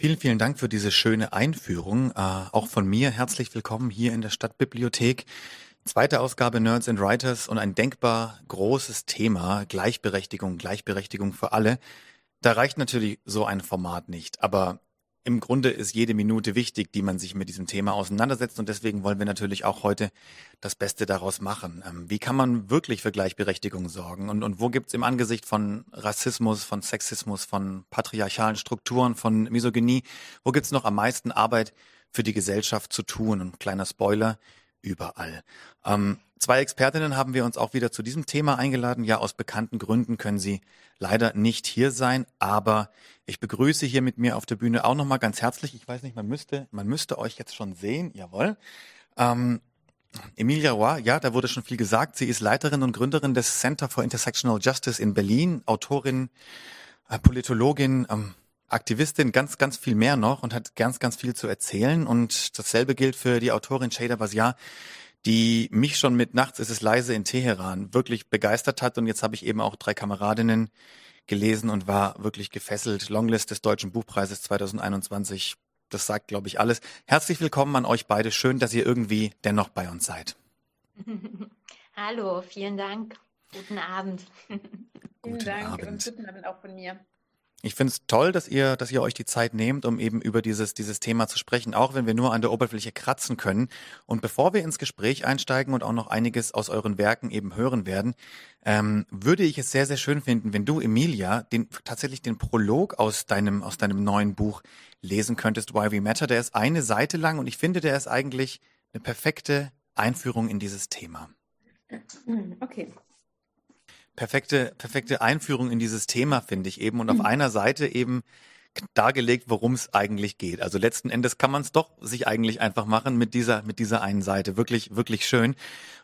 Vielen, vielen Dank für diese schöne Einführung. Äh, auch von mir herzlich willkommen hier in der Stadtbibliothek. Zweite Ausgabe Nerds and Writers und ein denkbar großes Thema, Gleichberechtigung, Gleichberechtigung für alle. Da reicht natürlich so ein Format nicht, aber im Grunde ist jede Minute wichtig, die man sich mit diesem Thema auseinandersetzt. Und deswegen wollen wir natürlich auch heute das Beste daraus machen. Ähm, wie kann man wirklich für Gleichberechtigung sorgen? Und, und wo gibt es im Angesicht von Rassismus, von Sexismus, von patriarchalen Strukturen, von Misogynie, wo gibt es noch am meisten Arbeit für die Gesellschaft zu tun? Und kleiner Spoiler, überall. Ähm, zwei Expertinnen haben wir uns auch wieder zu diesem Thema eingeladen. Ja, aus bekannten Gründen können sie leider nicht hier sein, aber ich begrüße hier mit mir auf der Bühne auch nochmal ganz herzlich. Ich weiß nicht, man müsste, man müsste euch jetzt schon sehen. Jawohl. Ähm, Emilia Roy, ja, da wurde schon viel gesagt. Sie ist Leiterin und Gründerin des Center for Intersectional Justice in Berlin, Autorin, äh, Politologin, ähm, Aktivistin, ganz, ganz viel mehr noch und hat ganz, ganz viel zu erzählen. Und dasselbe gilt für die Autorin Shada Basiar, die mich schon mit Nachts ist es leise in Teheran wirklich begeistert hat. Und jetzt habe ich eben auch drei Kameradinnen gelesen und war wirklich gefesselt. Longlist des Deutschen Buchpreises 2021. Das sagt, glaube ich, alles. Herzlich willkommen an euch beide. Schön, dass ihr irgendwie dennoch bei uns seid. Hallo, vielen Dank. Guten Abend. Guten Dank Abend. und guten Abend auch von mir. Ich finde es toll, dass ihr, dass ihr euch die Zeit nehmt, um eben über dieses, dieses Thema zu sprechen, auch wenn wir nur an der Oberfläche kratzen können. Und bevor wir ins Gespräch einsteigen und auch noch einiges aus euren Werken eben hören werden, ähm, würde ich es sehr, sehr schön finden, wenn du, Emilia, den, tatsächlich den Prolog aus deinem, aus deinem neuen Buch lesen könntest, Why We Matter. Der ist eine Seite lang und ich finde, der ist eigentlich eine perfekte Einführung in dieses Thema. Okay perfekte, perfekte Einführung in dieses Thema, finde ich eben. Und auf mhm. einer Seite eben dargelegt, worum es eigentlich geht. Also letzten Endes kann man es doch sich eigentlich einfach machen mit dieser, mit dieser einen Seite. Wirklich, wirklich schön.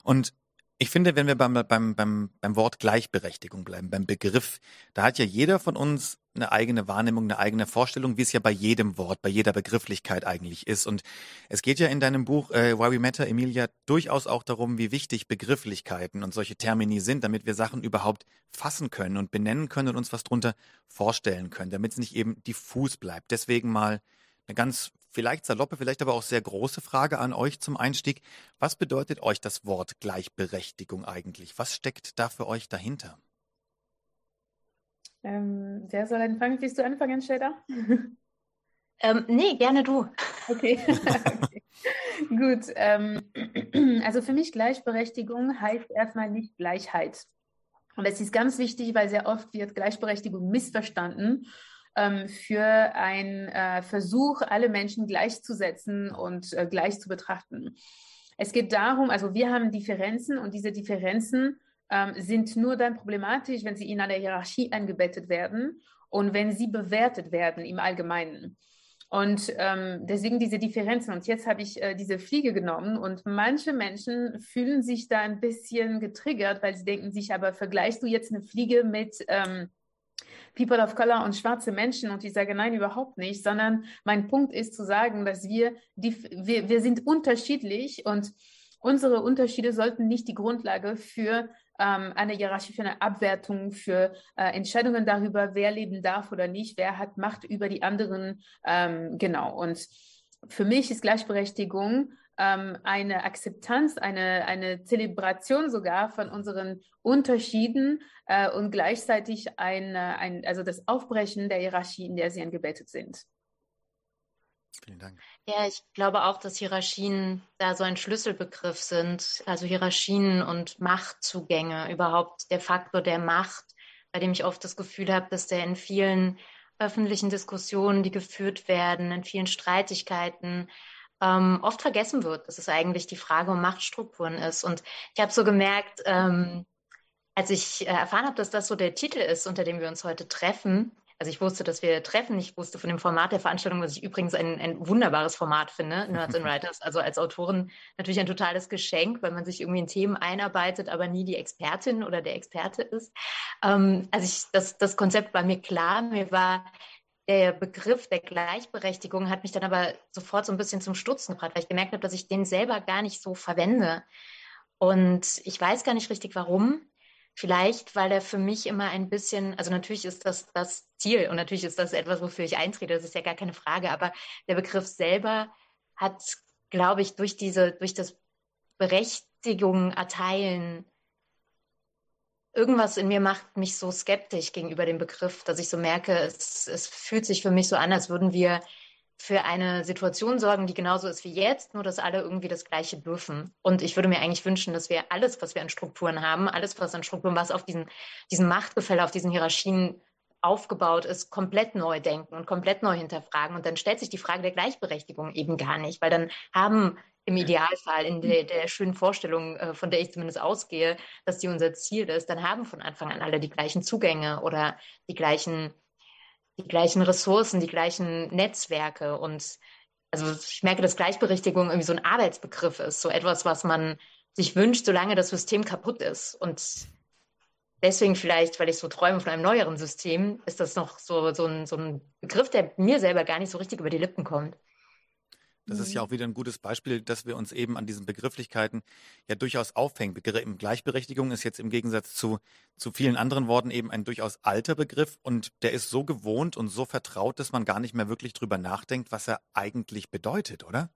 Und ich finde, wenn wir beim, beim, beim, beim Wort Gleichberechtigung bleiben, beim Begriff, da hat ja jeder von uns eine eigene Wahrnehmung, eine eigene Vorstellung, wie es ja bei jedem Wort, bei jeder Begrifflichkeit eigentlich ist. Und es geht ja in deinem Buch äh, Why We Matter, Emilia, durchaus auch darum, wie wichtig Begrifflichkeiten und solche Termini sind, damit wir Sachen überhaupt fassen können und benennen können und uns was drunter vorstellen können, damit es nicht eben diffus bleibt. Deswegen mal eine ganz vielleicht saloppe, vielleicht aber auch sehr große Frage an euch zum Einstieg. Was bedeutet euch das Wort Gleichberechtigung eigentlich? Was steckt da für euch dahinter? Ähm, wer soll anfangen? Willst du anfangen, Shader? Ähm, nee, gerne du. Okay. okay. Gut. Ähm, also für mich Gleichberechtigung heißt erstmal nicht Gleichheit. Und es ist ganz wichtig, weil sehr oft wird Gleichberechtigung missverstanden ähm, für einen äh, Versuch, alle Menschen gleichzusetzen und äh, gleich zu betrachten. Es geht darum, also wir haben Differenzen und diese Differenzen ähm, sind nur dann problematisch, wenn sie in einer Hierarchie eingebettet werden und wenn sie bewertet werden im Allgemeinen. Und ähm, deswegen diese Differenzen. Und jetzt habe ich äh, diese Fliege genommen und manche Menschen fühlen sich da ein bisschen getriggert, weil sie denken sich, aber vergleichst du jetzt eine Fliege mit ähm, People of Color und schwarze Menschen und ich sage nein, überhaupt nicht, sondern mein Punkt ist zu sagen, dass wir, die, wir, wir sind unterschiedlich und unsere Unterschiede sollten nicht die Grundlage für ähm, eine Hierarchie, für eine Abwertung, für äh, Entscheidungen darüber, wer leben darf oder nicht, wer hat Macht über die anderen. Ähm, genau. Und für mich ist Gleichberechtigung ähm, eine Akzeptanz, eine, eine Zelebration sogar von unseren Unterschieden äh, und gleichzeitig ein, ein, also das Aufbrechen der Hierarchie, in der sie eingebettet sind. Vielen Dank. Ja, ich glaube auch, dass Hierarchien da so ein Schlüsselbegriff sind. Also Hierarchien und Machtzugänge, überhaupt der Faktor der Macht, bei dem ich oft das Gefühl habe, dass der in vielen öffentlichen Diskussionen, die geführt werden, in vielen Streitigkeiten, ähm, oft vergessen wird, dass es eigentlich die Frage um Machtstrukturen ist. Und ich habe so gemerkt, ähm, als ich äh, erfahren habe, dass das so der Titel ist, unter dem wir uns heute treffen, also ich wusste, dass wir treffen. Ich wusste von dem Format der Veranstaltung, was ich übrigens ein, ein wunderbares Format finde, Nerds and Writers. Also als Autorin natürlich ein totales Geschenk, weil man sich irgendwie in Themen einarbeitet, aber nie die Expertin oder der Experte ist. Ähm, also ich, das, das Konzept war mir klar. Mir war der Begriff der Gleichberechtigung hat mich dann aber sofort so ein bisschen zum Stutzen gebracht, weil ich gemerkt habe, dass ich den selber gar nicht so verwende. Und ich weiß gar nicht richtig warum. Vielleicht, weil er für mich immer ein bisschen, also natürlich ist das das Ziel und natürlich ist das etwas, wofür ich eintrete, das ist ja gar keine Frage, aber der Begriff selber hat, glaube ich, durch diese, durch das Berechtigung erteilen, irgendwas in mir macht mich so skeptisch gegenüber dem Begriff, dass ich so merke, es, es fühlt sich für mich so an, als würden wir für eine Situation sorgen, die genauso ist wie jetzt, nur dass alle irgendwie das Gleiche dürfen. Und ich würde mir eigentlich wünschen, dass wir alles, was wir an Strukturen haben, alles, was an Strukturen, was auf diesen, diesen Machtgefälle, auf diesen Hierarchien aufgebaut ist, komplett neu denken und komplett neu hinterfragen. Und dann stellt sich die Frage der Gleichberechtigung eben gar nicht, weil dann haben im Idealfall, in der, der schönen Vorstellung, äh, von der ich zumindest ausgehe, dass die unser Ziel ist, dann haben von Anfang an alle die gleichen Zugänge oder die gleichen die gleichen Ressourcen, die gleichen Netzwerke. Und also ich merke, dass Gleichberechtigung irgendwie so ein Arbeitsbegriff ist, so etwas, was man sich wünscht, solange das System kaputt ist. Und deswegen vielleicht, weil ich so träume von einem neueren System, ist das noch so, so, ein, so ein Begriff, der mir selber gar nicht so richtig über die Lippen kommt. Das ist ja mhm. auch wieder ein gutes Beispiel, dass wir uns eben an diesen Begrifflichkeiten ja durchaus aufhängen. Gleichberechtigung ist jetzt im Gegensatz zu, zu vielen anderen Worten eben ein durchaus alter Begriff und der ist so gewohnt und so vertraut, dass man gar nicht mehr wirklich drüber nachdenkt, was er eigentlich bedeutet, oder?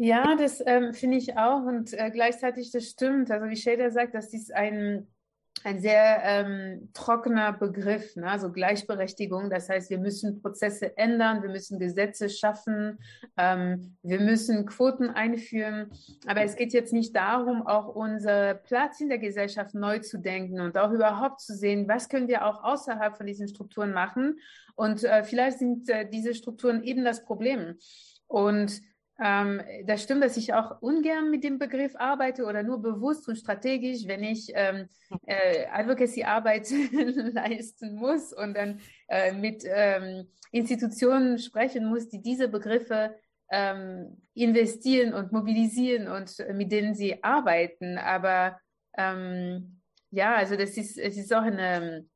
Ja, das ähm, finde ich auch und äh, gleichzeitig das stimmt. Also wie Shader sagt, dass dies ein ein sehr ähm, trockener Begriff, ne? also Gleichberechtigung. Das heißt, wir müssen Prozesse ändern, wir müssen Gesetze schaffen, ähm, wir müssen Quoten einführen. Aber es geht jetzt nicht darum, auch unser Platz in der Gesellschaft neu zu denken und auch überhaupt zu sehen, was können wir auch außerhalb von diesen Strukturen machen. Und äh, vielleicht sind äh, diese Strukturen eben das Problem. Und ähm, das stimmt, dass ich auch ungern mit dem Begriff arbeite oder nur bewusst und strategisch, wenn ich ähm, äh, Advocacy-Arbeit leisten muss und dann äh, mit ähm, Institutionen sprechen muss, die diese Begriffe ähm, investieren und mobilisieren und mit denen sie arbeiten. Aber ähm, ja, also das ist, es ist auch eine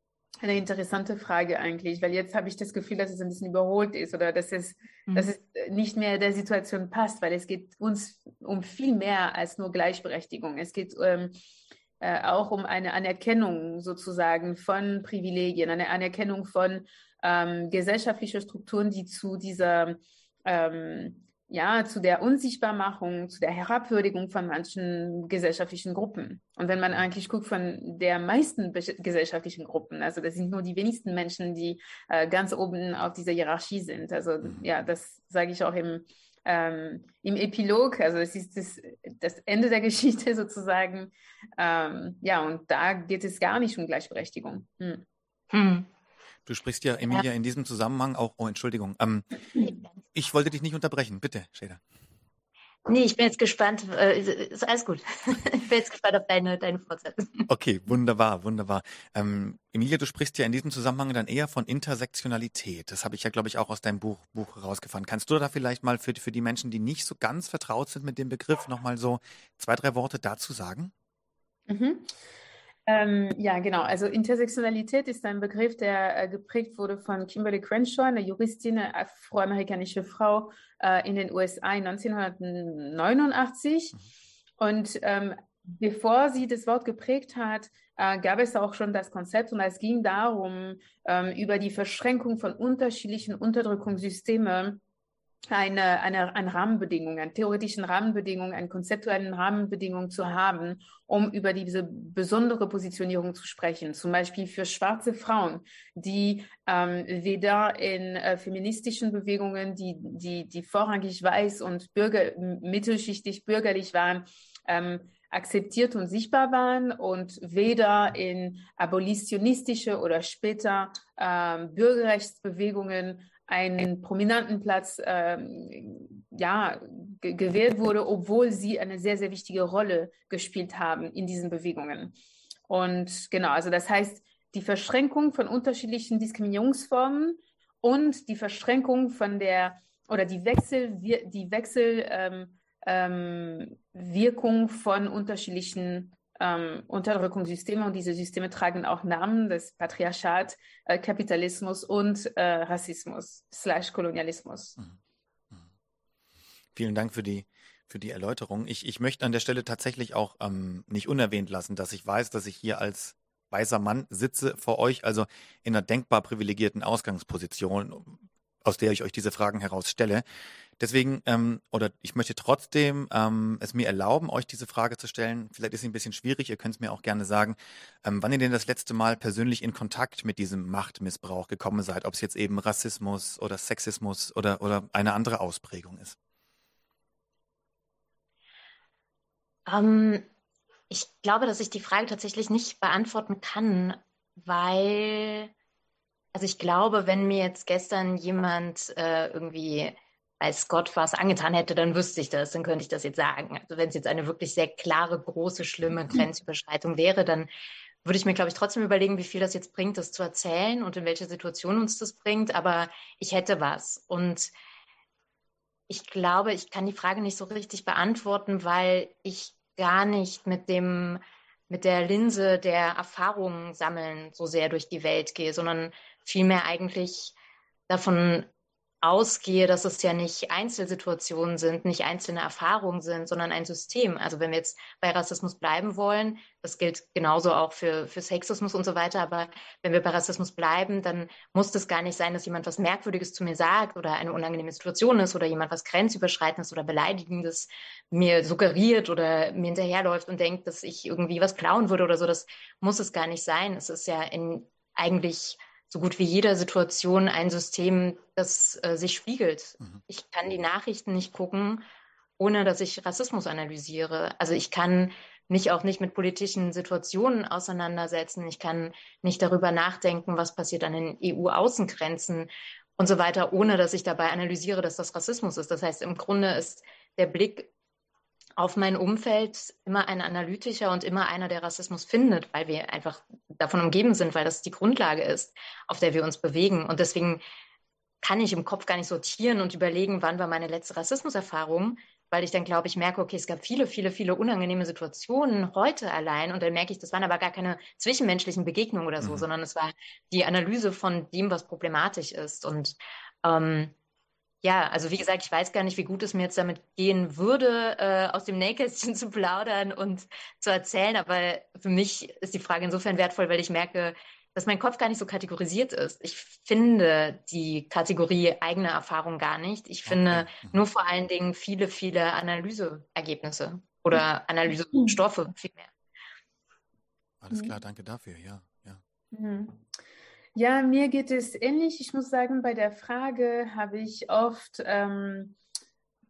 eine interessante Frage eigentlich, weil jetzt habe ich das Gefühl, dass es ein bisschen überholt ist oder dass es, mhm. dass es nicht mehr der Situation passt, weil es geht uns um viel mehr als nur Gleichberechtigung. Es geht ähm, äh, auch um eine Anerkennung sozusagen von Privilegien, eine Anerkennung von ähm, gesellschaftlichen Strukturen, die zu dieser ähm, ja, zu der Unsichtbarmachung, zu der Herabwürdigung von manchen gesellschaftlichen Gruppen. Und wenn man eigentlich guckt von der meisten gesellschaftlichen Gruppen, also das sind nur die wenigsten Menschen, die äh, ganz oben auf dieser Hierarchie sind. Also mhm. ja, das sage ich auch im, ähm, im Epilog, also es ist das, das Ende der Geschichte sozusagen. Ähm, ja, und da geht es gar nicht um Gleichberechtigung. Hm. Hm. Du sprichst ja, Emilia, ja. in diesem Zusammenhang auch, oh, Entschuldigung, ähm, ich wollte dich nicht unterbrechen. Bitte, Schäder. Nee, ich bin jetzt gespannt. Äh, ist alles gut. ich bin jetzt gespannt auf deine, deine Fortsetzung. Okay, wunderbar, wunderbar. Ähm, Emilia, du sprichst ja in diesem Zusammenhang dann eher von Intersektionalität. Das habe ich ja, glaube ich, auch aus deinem Buch, Buch herausgefunden. Kannst du da vielleicht mal für, für die Menschen, die nicht so ganz vertraut sind mit dem Begriff, nochmal so zwei, drei Worte dazu sagen? Mhm. Ähm, ja, genau. Also Intersektionalität ist ein Begriff, der äh, geprägt wurde von Kimberly Crenshaw, eine Juristin, eine afroamerikanische Frau äh, in den USA 1989. Mhm. Und ähm, bevor sie das Wort geprägt hat, äh, gab es auch schon das Konzept und es ging darum, ähm, über die Verschränkung von unterschiedlichen Unterdrückungssystemen eine, eine, eine Rahmenbedingung, eine theoretischen Rahmenbedingung, einen konzeptuellen Rahmenbedingung zu haben, um über diese besondere Positionierung zu sprechen. Zum Beispiel für schwarze Frauen, die ähm, weder in äh, feministischen Bewegungen, die, die, die vorrangig weiß und bürger, mittelschichtig bürgerlich waren, ähm, akzeptiert und sichtbar waren und weder in abolitionistische oder später ähm, Bürgerrechtsbewegungen einen prominenten Platz ähm, ja, gewählt wurde, obwohl sie eine sehr, sehr wichtige Rolle gespielt haben in diesen Bewegungen. Und genau, also das heißt, die Verschränkung von unterschiedlichen Diskriminierungsformen und die Verschränkung von der oder die Wechsel, die Wechselwirkung ähm, ähm, von unterschiedlichen ähm, Unterdrückungssysteme und diese Systeme tragen auch Namen, das Patriarchat, äh, Kapitalismus und äh, Rassismus slash Kolonialismus. Mhm. Mhm. Vielen Dank für die für die Erläuterung. Ich, ich möchte an der Stelle tatsächlich auch ähm, nicht unerwähnt lassen, dass ich weiß, dass ich hier als weißer Mann sitze vor euch, also in einer denkbar privilegierten Ausgangsposition, aus der ich euch diese Fragen herausstelle. Deswegen, ähm, oder ich möchte trotzdem ähm, es mir erlauben, euch diese Frage zu stellen. Vielleicht ist sie ein bisschen schwierig, ihr könnt es mir auch gerne sagen, ähm, wann ihr denn das letzte Mal persönlich in Kontakt mit diesem Machtmissbrauch gekommen seid, ob es jetzt eben Rassismus oder Sexismus oder, oder eine andere Ausprägung ist. Ähm, ich glaube, dass ich die Frage tatsächlich nicht beantworten kann, weil, also ich glaube, wenn mir jetzt gestern jemand äh, irgendwie weiß Gott was angetan hätte, dann wüsste ich das, dann könnte ich das jetzt sagen. Also wenn es jetzt eine wirklich sehr klare, große, schlimme Grenzüberschreitung wäre, dann würde ich mir, glaube ich, trotzdem überlegen, wie viel das jetzt bringt, das zu erzählen und in welche Situation uns das bringt. Aber ich hätte was. Und ich glaube, ich kann die Frage nicht so richtig beantworten, weil ich gar nicht mit dem mit der Linse der Erfahrungen sammeln so sehr durch die Welt gehe, sondern vielmehr eigentlich davon ausgehe, dass es ja nicht Einzelsituationen sind, nicht einzelne Erfahrungen sind, sondern ein System. Also wenn wir jetzt bei Rassismus bleiben wollen, das gilt genauso auch für, für Sexismus und so weiter, aber wenn wir bei Rassismus bleiben, dann muss es gar nicht sein, dass jemand was Merkwürdiges zu mir sagt oder eine unangenehme Situation ist oder jemand was Grenzüberschreitendes oder Beleidigendes mir suggeriert oder mir hinterherläuft und denkt, dass ich irgendwie was klauen würde oder so. Das muss es gar nicht sein. Es ist ja in eigentlich so gut wie jeder Situation ein System, das äh, sich spiegelt. Mhm. Ich kann die Nachrichten nicht gucken, ohne dass ich Rassismus analysiere. Also ich kann mich auch nicht mit politischen Situationen auseinandersetzen. Ich kann nicht darüber nachdenken, was passiert an den EU-Außengrenzen und so weiter, ohne dass ich dabei analysiere, dass das Rassismus ist. Das heißt, im Grunde ist der Blick auf mein Umfeld immer ein analytischer und immer einer, der Rassismus findet, weil wir einfach davon umgeben sind, weil das die Grundlage ist, auf der wir uns bewegen. Und deswegen kann ich im Kopf gar nicht sortieren und überlegen, wann war meine letzte Rassismuserfahrung, weil ich dann glaube, ich merke, okay, es gab viele, viele, viele unangenehme Situationen heute allein und dann merke ich, das waren aber gar keine zwischenmenschlichen Begegnungen oder so, mhm. sondern es war die Analyse von dem, was problematisch ist. Und ähm, ja, also wie gesagt, ich weiß gar nicht, wie gut es mir jetzt damit gehen würde, äh, aus dem Nähkästchen zu plaudern und zu erzählen. Aber für mich ist die Frage insofern wertvoll, weil ich merke, dass mein Kopf gar nicht so kategorisiert ist. Ich finde die Kategorie eigene Erfahrung gar nicht. Ich finde okay. Mhm. nur vor allen Dingen viele, viele Analyseergebnisse oder mhm. Analysestoffe vielmehr. Alles klar, danke dafür, ja. ja. Mhm. Ja, mir geht es ähnlich. Ich muss sagen, bei der Frage habe ich oft ähm,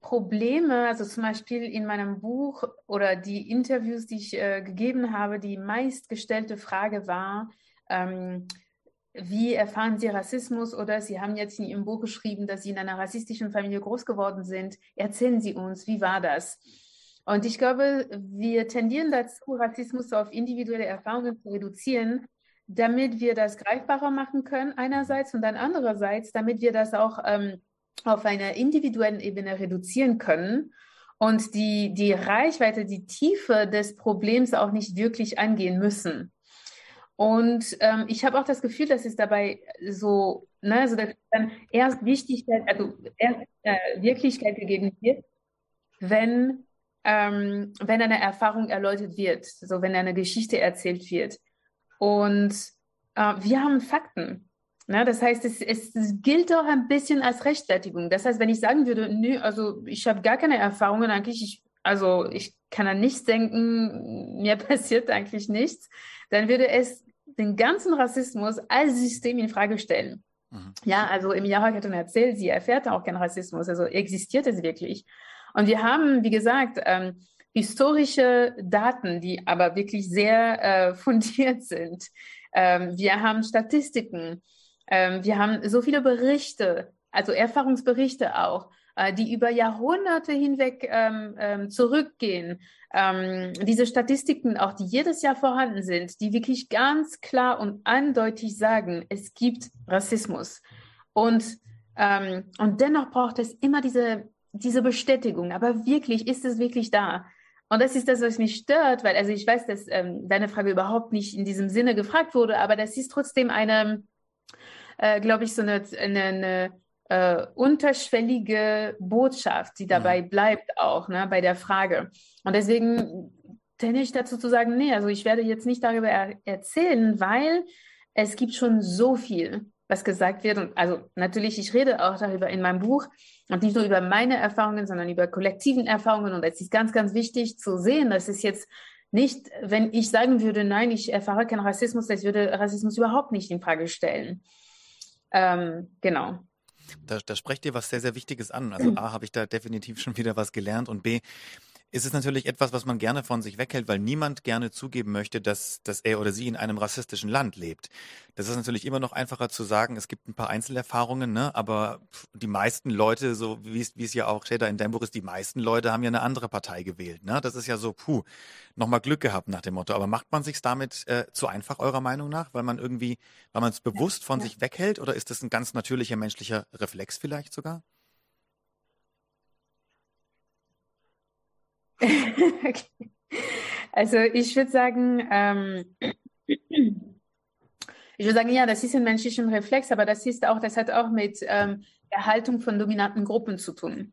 Probleme, also zum Beispiel in meinem Buch oder die Interviews, die ich äh, gegeben habe, die meistgestellte Frage war, ähm, wie erfahren Sie Rassismus oder Sie haben jetzt in Ihrem Buch geschrieben, dass Sie in einer rassistischen Familie groß geworden sind. Erzählen Sie uns, wie war das? Und ich glaube, wir tendieren dazu, Rassismus auf individuelle Erfahrungen zu reduzieren damit wir das greifbarer machen können einerseits und dann andererseits, damit wir das auch ähm, auf einer individuellen Ebene reduzieren können und die, die Reichweite, die Tiefe des Problems auch nicht wirklich angehen müssen. Und ähm, ich habe auch das Gefühl, dass es dabei so, ne, also dass dann erst Wichtigkeit, also erst äh, Wirklichkeit gegeben wird, wenn, ähm, wenn eine Erfahrung erläutert wird, so wenn eine Geschichte erzählt wird. Und äh, wir haben Fakten. Ne? Das heißt, es, es, gilt auch ein bisschen als Rechtfertigung. Das heißt, wenn ich sagen würde, nö, also ich habe gar keine Erfahrungen eigentlich, ich, also ich kann an nichts denken, mir passiert eigentlich nichts, dann würde es den ganzen Rassismus als System in Frage stellen. Mhm. Ja, also im Jahr hat er erzählt, sie erfährt auch keinen Rassismus, also existiert es wirklich. Und wir haben, wie gesagt, ähm, historische Daten, die aber wirklich sehr äh, fundiert sind. Ähm, wir haben Statistiken, ähm, wir haben so viele Berichte, also Erfahrungsberichte auch, äh, die über Jahrhunderte hinweg ähm, ähm zurückgehen. Ähm, diese Statistiken auch, die jedes Jahr vorhanden sind, die wirklich ganz klar und eindeutig sagen, es gibt Rassismus. Und, ähm, und dennoch braucht es immer diese, diese Bestätigung. Aber wirklich, ist es wirklich da? Und das ist das, was mich stört, weil, also ich weiß, dass ähm, deine Frage überhaupt nicht in diesem Sinne gefragt wurde, aber das ist trotzdem eine, äh, glaube ich, so eine, eine, eine äh, unterschwellige Botschaft, die dabei mhm. bleibt auch ne, bei der Frage. Und deswegen tendiere ich dazu zu sagen, nee, also ich werde jetzt nicht darüber er erzählen, weil es gibt schon so viel, was gesagt wird. Und also natürlich, ich rede auch darüber in meinem Buch und nicht nur über meine Erfahrungen, sondern über kollektiven Erfahrungen. Und es ist ganz, ganz wichtig zu sehen, dass es jetzt nicht, wenn ich sagen würde, nein, ich erfahre keinen Rassismus, das würde Rassismus überhaupt nicht in Frage stellen. Ähm, genau. Da, da sprecht ihr was sehr, sehr Wichtiges an. Also A, habe ich da definitiv schon wieder was gelernt und B, ist es natürlich etwas, was man gerne von sich weghält, weil niemand gerne zugeben möchte, dass, dass er oder sie in einem rassistischen Land lebt. Das ist natürlich immer noch einfacher zu sagen, es gibt ein paar Einzelerfahrungen, ne? aber die meisten Leute, so wie es, wie es ja auch Shader in Denver ist, die meisten Leute haben ja eine andere Partei gewählt. Ne? Das ist ja so, puh, nochmal Glück gehabt nach dem Motto. Aber macht man sich damit äh, zu einfach eurer Meinung nach, weil man irgendwie, weil man es bewusst von ja. sich weghält oder ist das ein ganz natürlicher menschlicher Reflex vielleicht sogar? Also ich würde sagen, ähm, ich würde sagen, ja, das ist ein menschlicher Reflex, aber das ist auch, das hat auch mit ähm, der Haltung von dominanten Gruppen zu tun.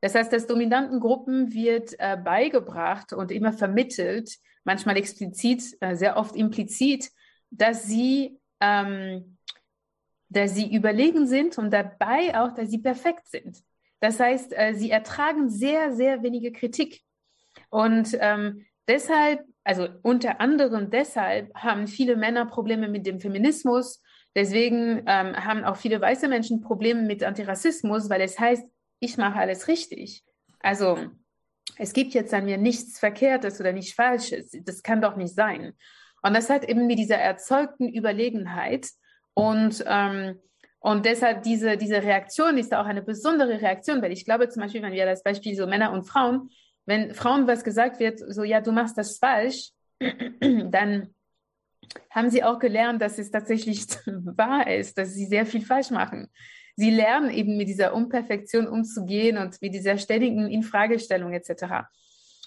Das heißt, dass dominanten Gruppen wird äh, beigebracht und immer vermittelt, manchmal explizit, äh, sehr oft implizit, dass sie, ähm, dass sie überlegen sind und dabei auch, dass sie perfekt sind. Das heißt, äh, sie ertragen sehr, sehr wenige Kritik. Und ähm, deshalb, also unter anderem deshalb, haben viele Männer Probleme mit dem Feminismus. Deswegen ähm, haben auch viele weiße Menschen Probleme mit Antirassismus, weil es heißt, ich mache alles richtig. Also es gibt jetzt an mir nichts Verkehrtes oder nichts Falsches. Das kann doch nicht sein. Und das hat eben mit dieser erzeugten Überlegenheit und ähm, und deshalb diese, diese Reaktion ist auch eine besondere Reaktion, weil ich glaube zum Beispiel, wenn wir das Beispiel so Männer und Frauen, wenn Frauen was gesagt wird, so ja, du machst das falsch, dann haben sie auch gelernt, dass es tatsächlich wahr ist, dass sie sehr viel falsch machen. Sie lernen eben mit dieser Unperfektion umzugehen und mit dieser ständigen Infragestellung etc.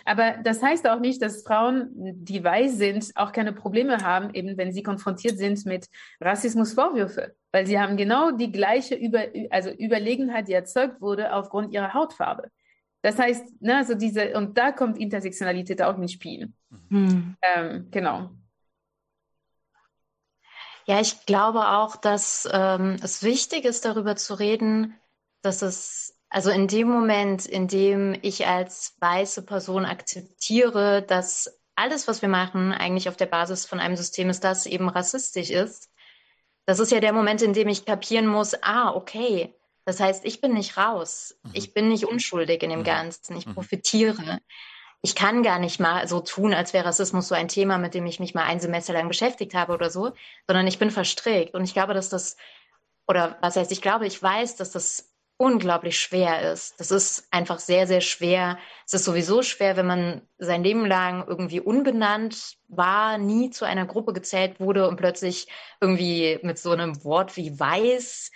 Aber das heißt auch nicht, dass Frauen, die weiß sind, auch keine Probleme haben, eben wenn sie konfrontiert sind mit Rassismusvorwürfe, weil sie haben genau die gleiche Über also Überlegenheit, die erzeugt wurde aufgrund ihrer Hautfarbe. Das heißt, ne, also diese, und da kommt Intersektionalität auch ins Spiel. Mhm. Ähm, genau. Ja, ich glaube auch, dass ähm, es wichtig ist, darüber zu reden, dass es, also in dem Moment, in dem ich als weiße Person akzeptiere, dass alles, was wir machen, eigentlich auf der Basis von einem System ist, das eben rassistisch ist, das ist ja der Moment, in dem ich kapieren muss, ah, okay, das heißt, ich bin nicht raus. Mhm. Ich bin nicht unschuldig in dem mhm. Ganzen. Ich mhm. profitiere. Ich kann gar nicht mal so tun, als wäre Rassismus so ein Thema, mit dem ich mich mal ein Semester lang beschäftigt habe oder so, sondern ich bin verstrickt. Und ich glaube, dass das, oder was heißt, ich glaube, ich weiß, dass das unglaublich schwer ist. Das ist einfach sehr, sehr schwer. Es ist sowieso schwer, wenn man sein Leben lang irgendwie unbenannt war, nie zu einer Gruppe gezählt wurde und plötzlich irgendwie mit so einem Wort wie weiß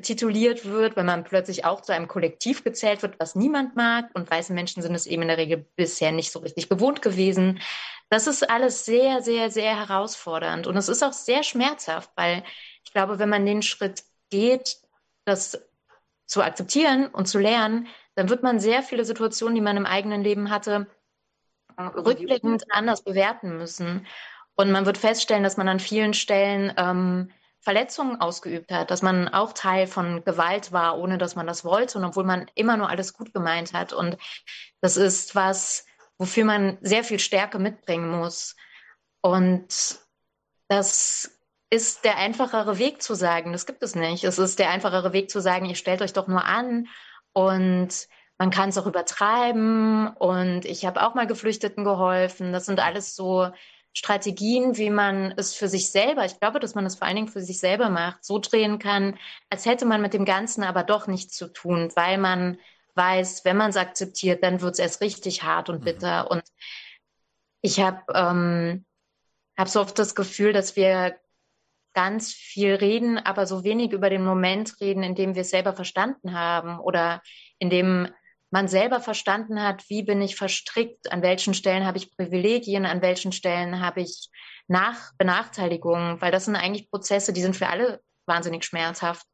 tituliert wird, wenn man plötzlich auch zu einem Kollektiv gezählt wird, was niemand mag. Und weiße Menschen sind es eben in der Regel bisher nicht so richtig gewohnt gewesen. Das ist alles sehr, sehr, sehr herausfordernd. Und es ist auch sehr schmerzhaft, weil ich glaube, wenn man den Schritt geht, das zu akzeptieren und zu lernen, dann wird man sehr viele Situationen, die man im eigenen Leben hatte, rückblickend anders bewerten müssen. Und man wird feststellen, dass man an vielen Stellen ähm, Verletzungen ausgeübt hat, dass man auch Teil von Gewalt war, ohne dass man das wollte und obwohl man immer nur alles gut gemeint hat. Und das ist was, wofür man sehr viel Stärke mitbringen muss. Und das ist der einfachere Weg zu sagen, das gibt es nicht. Es ist der einfachere Weg zu sagen, ihr stellt euch doch nur an und man kann es auch übertreiben und ich habe auch mal Geflüchteten geholfen. Das sind alles so Strategien, wie man es für sich selber, ich glaube, dass man es vor allen Dingen für sich selber macht, so drehen kann, als hätte man mit dem Ganzen aber doch nichts zu tun, weil man weiß, wenn man es akzeptiert, dann wird es erst richtig hart und mhm. bitter. Mhm. Und ich habe ähm, hab so oft das Gefühl, dass wir ganz viel reden, aber so wenig über den Moment reden, in dem wir es selber verstanden haben oder in dem man selber verstanden hat, wie bin ich verstrickt, an welchen Stellen habe ich Privilegien, an welchen Stellen habe ich Nach Benachteiligungen, weil das sind eigentlich Prozesse, die sind für alle wahnsinnig schmerzhaft.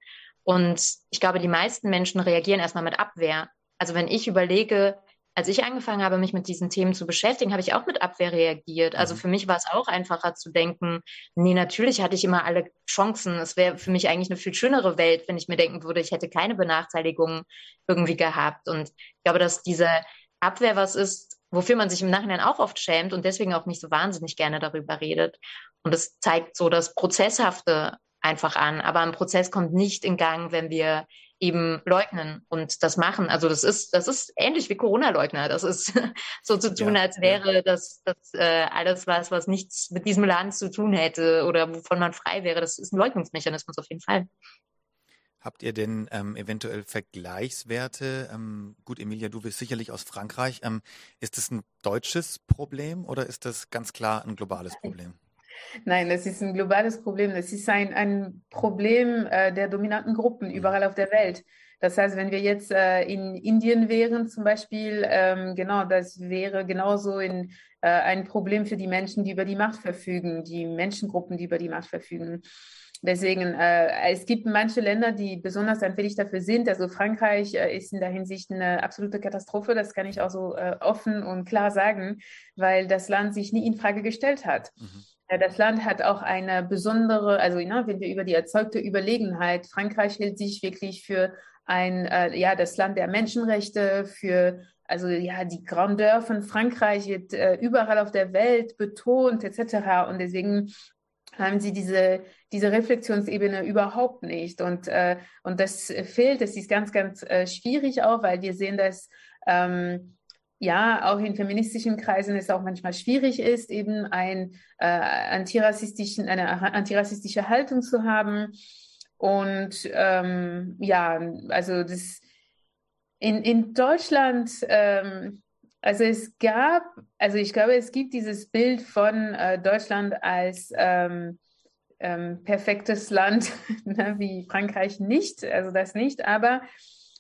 Und ich glaube, die meisten Menschen reagieren erstmal mit Abwehr. Also wenn ich überlege, als ich angefangen habe, mich mit diesen Themen zu beschäftigen, habe ich auch mit Abwehr reagiert. Also mhm. für mich war es auch einfacher zu denken, nee, natürlich hatte ich immer alle Chancen. Es wäre für mich eigentlich eine viel schönere Welt, wenn ich mir denken würde, ich hätte keine Benachteiligungen irgendwie gehabt. Und ich glaube, dass diese Abwehr was ist, wofür man sich im Nachhinein auch oft schämt und deswegen auch nicht so wahnsinnig gerne darüber redet. Und es zeigt so das Prozesshafte einfach an. Aber ein Prozess kommt nicht in Gang, wenn wir eben leugnen und das machen. Also das ist, das ist ähnlich wie Corona-Leugner. Das ist so zu tun, ja, als wäre das, das äh, alles was, was nichts mit diesem Land zu tun hätte oder wovon man frei wäre. Das ist ein Leugnungsmechanismus auf jeden Fall. Habt ihr denn ähm, eventuell Vergleichswerte? Ähm, gut, Emilia, du bist sicherlich aus Frankreich. Ähm, ist das ein deutsches Problem oder ist das ganz klar ein globales Problem? Nein, das ist ein globales Problem. Das ist ein, ein Problem äh, der dominanten Gruppen überall auf der Welt. Das heißt, wenn wir jetzt äh, in Indien wären zum Beispiel, ähm, genau, das wäre genauso in, äh, ein Problem für die Menschen, die über die Macht verfügen, die Menschengruppen, die über die Macht verfügen. Deswegen, äh, es gibt manche Länder, die besonders empfindlich dafür sind. Also Frankreich äh, ist in der Hinsicht eine absolute Katastrophe. Das kann ich auch so äh, offen und klar sagen, weil das Land sich nie in Frage gestellt hat. Mhm. Das Land hat auch eine besondere, also ja, wenn wir über die erzeugte Überlegenheit, Frankreich hält sich wirklich für ein, äh, ja, das Land der Menschenrechte, für, also ja, die Grandeur von Frankreich wird äh, überall auf der Welt betont, etc. Und deswegen haben sie diese, diese Reflexionsebene überhaupt nicht. Und, äh, und das fehlt, das ist ganz, ganz äh, schwierig auch, weil wir sehen, dass ähm, ja, auch in feministischen Kreisen es auch manchmal schwierig ist, eben ein, äh, antirassistischen, eine antirassistische Haltung zu haben. Und ähm, ja, also das in, in Deutschland, ähm, also es gab, also ich glaube, es gibt dieses Bild von äh, Deutschland als ähm, ähm, perfektes Land, wie Frankreich nicht, also das nicht, aber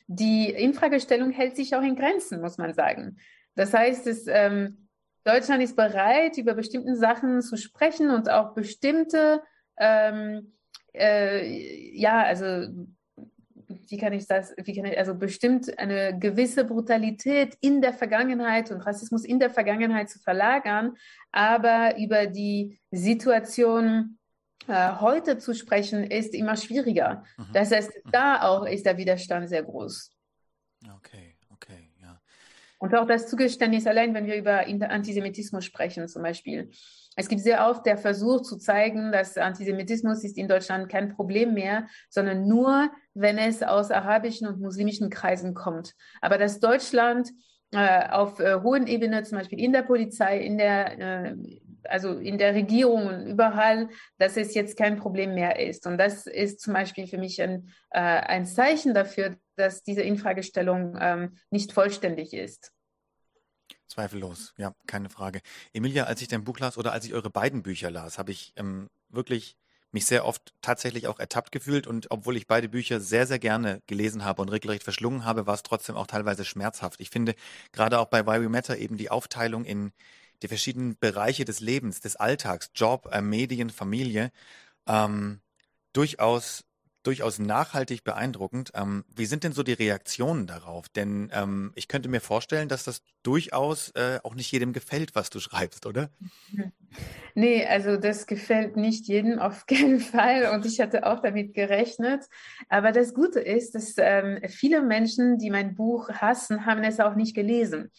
die Infragestellung hält sich auch in Grenzen, muss man sagen. Das heißt, es, ähm, Deutschland ist bereit, über bestimmte Sachen zu sprechen und auch bestimmte, ähm, äh, ja, also wie kann ich das, wie kann ich, also bestimmt eine gewisse Brutalität in der Vergangenheit und Rassismus in der Vergangenheit zu verlagern, aber über die Situation äh, heute zu sprechen, ist immer schwieriger. Mhm. Das heißt, da auch ist der Widerstand sehr groß. Okay, okay, ja. Und auch das Zugeständnis allein, wenn wir über Antisemitismus sprechen zum Beispiel. Es gibt sehr oft der Versuch zu zeigen, dass Antisemitismus ist in Deutschland kein Problem mehr, sondern nur, wenn es aus arabischen und muslimischen Kreisen kommt. Aber dass Deutschland äh, auf äh, hohen Ebene, zum Beispiel in der Polizei, in der äh, also in der Regierung und überall, dass es jetzt kein Problem mehr ist. Und das ist zum Beispiel für mich ein, äh, ein Zeichen dafür, dass diese Infragestellung ähm, nicht vollständig ist. Zweifellos, ja, keine Frage. Emilia, als ich dein Buch las oder als ich eure beiden Bücher las, habe ich ähm, wirklich mich sehr oft tatsächlich auch ertappt gefühlt und obwohl ich beide Bücher sehr, sehr gerne gelesen habe und regelrecht verschlungen habe, war es trotzdem auch teilweise schmerzhaft. Ich finde gerade auch bei Why We Matter eben die Aufteilung in die verschiedenen Bereiche des Lebens, des Alltags, Job, äh, Medien, Familie, ähm, durchaus durchaus nachhaltig beeindruckend. Ähm, wie sind denn so die Reaktionen darauf? Denn ähm, ich könnte mir vorstellen, dass das durchaus äh, auch nicht jedem gefällt, was du schreibst, oder? Nee, also das gefällt nicht jedem auf keinen Fall und ich hatte auch damit gerechnet. Aber das Gute ist, dass ähm, viele Menschen, die mein Buch hassen, haben es auch nicht gelesen,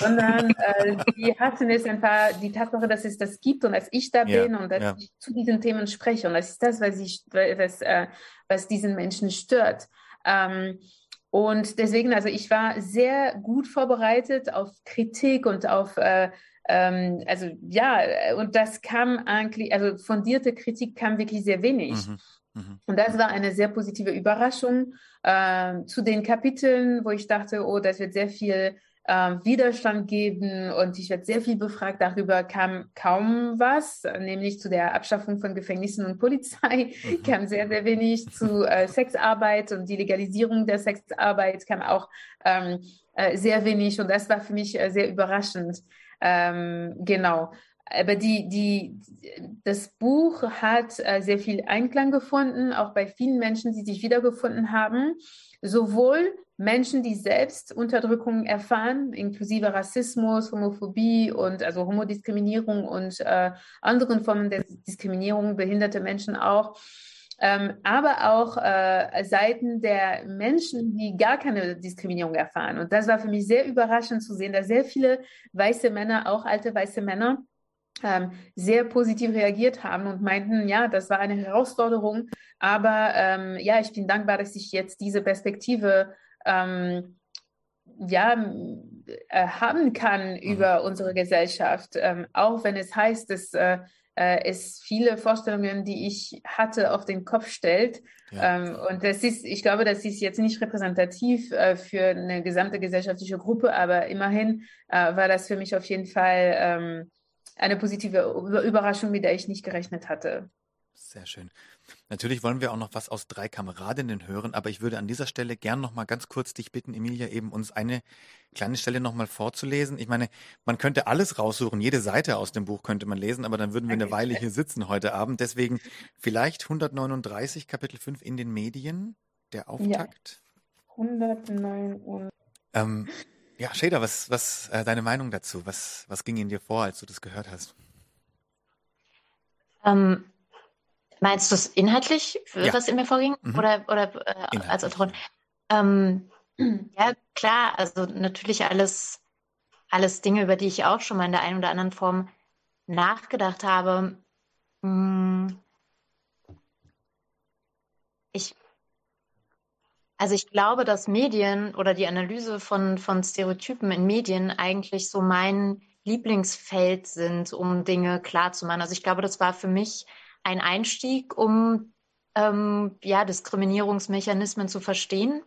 sondern äh, die hassen es einfach die Tatsache, dass es das gibt und dass ich da ja, bin und dass ja. ich zu diesen Themen spreche. Und das ist das, was, ich, was, äh, was diesen Menschen stört. Ähm, und deswegen, also ich war sehr gut vorbereitet auf Kritik und auf äh, ähm, also ja, und das kam eigentlich, also fundierte Kritik kam wirklich sehr wenig. Mhm. Mhm. Und das war eine sehr positive Überraschung äh, zu den Kapiteln, wo ich dachte, oh, das wird sehr viel äh, Widerstand geben und ich werde sehr viel befragt. Darüber kam kaum was, nämlich zu der Abschaffung von Gefängnissen und Polizei mhm. kam sehr, sehr wenig zu äh, Sexarbeit und die Legalisierung der Sexarbeit kam auch ähm, äh, sehr wenig und das war für mich äh, sehr überraschend. Ähm, genau. aber die, die, das Buch hat äh, sehr viel Einklang gefunden, auch bei vielen Menschen, die sich wiedergefunden haben. Sowohl Menschen, die selbst Unterdrückung erfahren, inklusive Rassismus, Homophobie und also Homodiskriminierung und äh, anderen Formen der Diskriminierung, behinderte Menschen auch, ähm, aber auch äh, Seiten der Menschen, die gar keine Diskriminierung erfahren. Und das war für mich sehr überraschend zu sehen, dass sehr viele weiße Männer, auch alte weiße Männer, ähm, sehr positiv reagiert haben und meinten, ja, das war eine Herausforderung, aber ähm, ja, ich bin dankbar, dass ich jetzt diese Perspektive ähm, ja, äh, haben kann mhm. über unsere Gesellschaft, ähm, auch wenn es heißt, dass äh, äh, es viele Vorstellungen, die ich hatte, auf den Kopf stellt. Ja. Ähm, und das ist, ich glaube, das ist jetzt nicht repräsentativ äh, für eine gesamte gesellschaftliche Gruppe, aber immerhin äh, war das für mich auf jeden Fall ähm, eine positive Überraschung, mit der ich nicht gerechnet hatte. Sehr schön. Natürlich wollen wir auch noch was aus drei Kameradinnen hören, aber ich würde an dieser Stelle gern noch mal ganz kurz dich bitten, Emilia, eben uns eine kleine Stelle noch mal vorzulesen. Ich meine, man könnte alles raussuchen, jede Seite aus dem Buch könnte man lesen, aber dann würden wir eine Weile hier sitzen heute Abend. Deswegen vielleicht 139, Kapitel 5 in den Medien, der Auftakt. Ja, 109 ähm, ja, Shader, was, was äh, deine Meinung dazu? Was, was ging in dir vor, als du das gehört hast? Ähm, Meinst du es inhaltlich, ja. was in mir vorging? Mhm. Oder, oder äh, als Autorin? Ähm, ja, klar, also natürlich alles, alles Dinge, über die ich auch schon mal in der einen oder anderen Form nachgedacht habe. Hm. Ich, also ich glaube, dass Medien oder die Analyse von, von Stereotypen in Medien eigentlich so mein Lieblingsfeld sind, um Dinge klarzumachen. Also ich glaube, das war für mich ein Einstieg, um ähm, ja, Diskriminierungsmechanismen zu verstehen,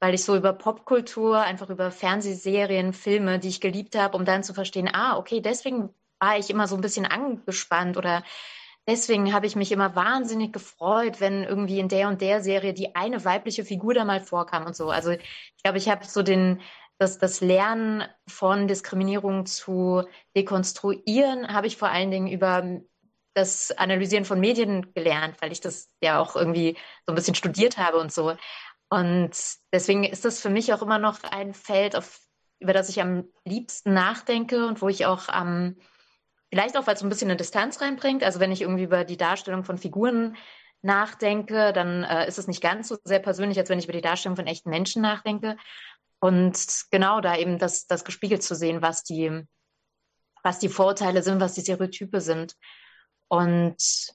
weil ich so über Popkultur, einfach über Fernsehserien, Filme, die ich geliebt habe, um dann zu verstehen, ah, okay, deswegen war ich immer so ein bisschen angespannt oder deswegen habe ich mich immer wahnsinnig gefreut, wenn irgendwie in der und der Serie die eine weibliche Figur da mal vorkam und so. Also ich glaube, ich habe so den, das, das Lernen von Diskriminierung zu dekonstruieren, habe ich vor allen Dingen über das Analysieren von Medien gelernt, weil ich das ja auch irgendwie so ein bisschen studiert habe und so. Und deswegen ist das für mich auch immer noch ein Feld, auf, über das ich am liebsten nachdenke und wo ich auch am, ähm, vielleicht auch, weil es so ein bisschen eine Distanz reinbringt. Also wenn ich irgendwie über die Darstellung von Figuren nachdenke, dann äh, ist es nicht ganz so sehr persönlich, als wenn ich über die Darstellung von echten Menschen nachdenke. Und genau da eben das, das gespiegelt zu sehen, was die, was die Vorurteile sind, was die Stereotype sind. Und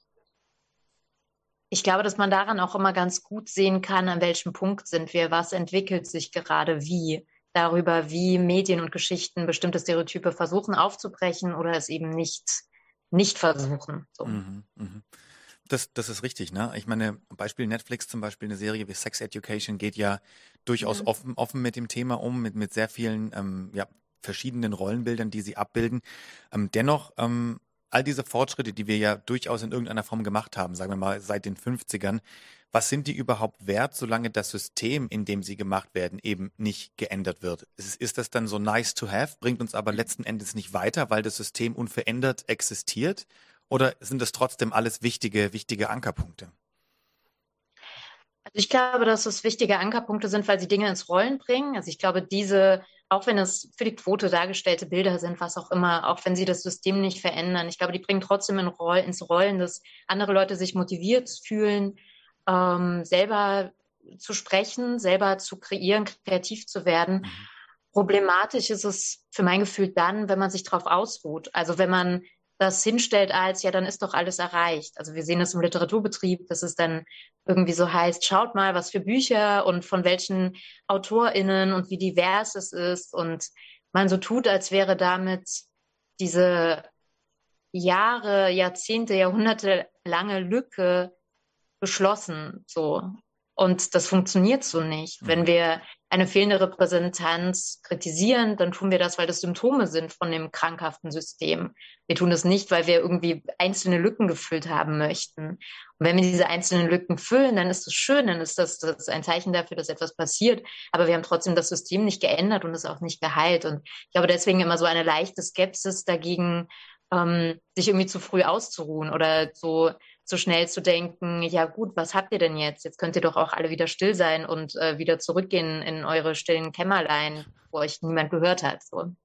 ich glaube, dass man daran auch immer ganz gut sehen kann, an welchem Punkt sind wir, was entwickelt sich gerade wie, darüber, wie Medien und Geschichten bestimmte Stereotype versuchen aufzubrechen oder es eben nicht, nicht versuchen. So. Mhm, mh. Das, das ist richtig, ne? Ich meine, Beispiel Netflix zum Beispiel, eine Serie wie Sex Education geht ja durchaus mhm. offen, offen mit dem Thema um, mit, mit sehr vielen ähm, ja, verschiedenen Rollenbildern, die sie abbilden. Ähm, dennoch ähm, all diese Fortschritte, die wir ja durchaus in irgendeiner Form gemacht haben, sagen wir mal seit den 50ern, was sind die überhaupt wert, solange das System, in dem sie gemacht werden, eben nicht geändert wird? Ist, ist das dann so nice to have, bringt uns aber letzten Endes nicht weiter, weil das System unverändert existiert? Oder sind das trotzdem alles wichtige, wichtige Ankerpunkte? Also ich glaube, dass es wichtige Ankerpunkte sind, weil sie Dinge ins Rollen bringen. Also ich glaube, diese auch wenn es für die Quote dargestellte Bilder sind, was auch immer, auch wenn sie das System nicht verändern. Ich glaube, die bringen trotzdem in Roll, ins Rollen, dass andere Leute sich motiviert fühlen, ähm, selber zu sprechen, selber zu kreieren, kreativ zu werden. Mhm. Problematisch ist es für mein Gefühl dann, wenn man sich darauf ausruht. Also wenn man das hinstellt als, ja, dann ist doch alles erreicht. Also wir sehen das im Literaturbetrieb, dass es dann irgendwie so heißt, schaut mal, was für Bücher und von welchen AutorInnen und wie divers es ist und man so tut, als wäre damit diese Jahre, Jahrzehnte, Jahrhunderte lange Lücke geschlossen, so. Und das funktioniert so nicht. Mhm. Wenn wir eine fehlende Repräsentanz kritisieren, dann tun wir das, weil das Symptome sind von dem krankhaften System. Wir tun das nicht, weil wir irgendwie einzelne Lücken gefüllt haben möchten. Und wenn wir diese einzelnen Lücken füllen, dann ist das schön, dann ist das, das ein Zeichen dafür, dass etwas passiert. Aber wir haben trotzdem das System nicht geändert und es auch nicht geheilt. Und ich glaube deswegen immer so eine leichte Skepsis dagegen ähm, sich irgendwie zu früh auszuruhen oder so so schnell zu denken, ja gut, was habt ihr denn jetzt? Jetzt könnt ihr doch auch alle wieder still sein und äh, wieder zurückgehen in eure stillen Kämmerlein, wo euch niemand gehört hat. So.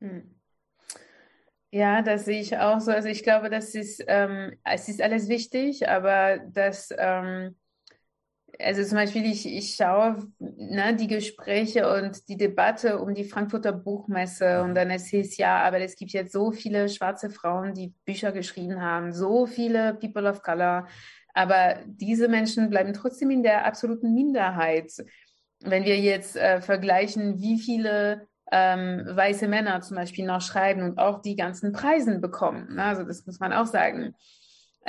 Hm. Ja, das sehe ich auch so. Also ich glaube, das ist, ähm, es ist alles wichtig, aber das, ähm, also zum Beispiel, ich, ich schaue ne, die Gespräche und die Debatte um die Frankfurter Buchmesse und dann ist es ja, aber es gibt jetzt so viele schwarze Frauen, die Bücher geschrieben haben, so viele People of Color, aber diese Menschen bleiben trotzdem in der absoluten Minderheit. Wenn wir jetzt äh, vergleichen, wie viele ähm, weiße Männer zum Beispiel noch schreiben und auch die ganzen Preisen bekommen, ne? also das muss man auch sagen.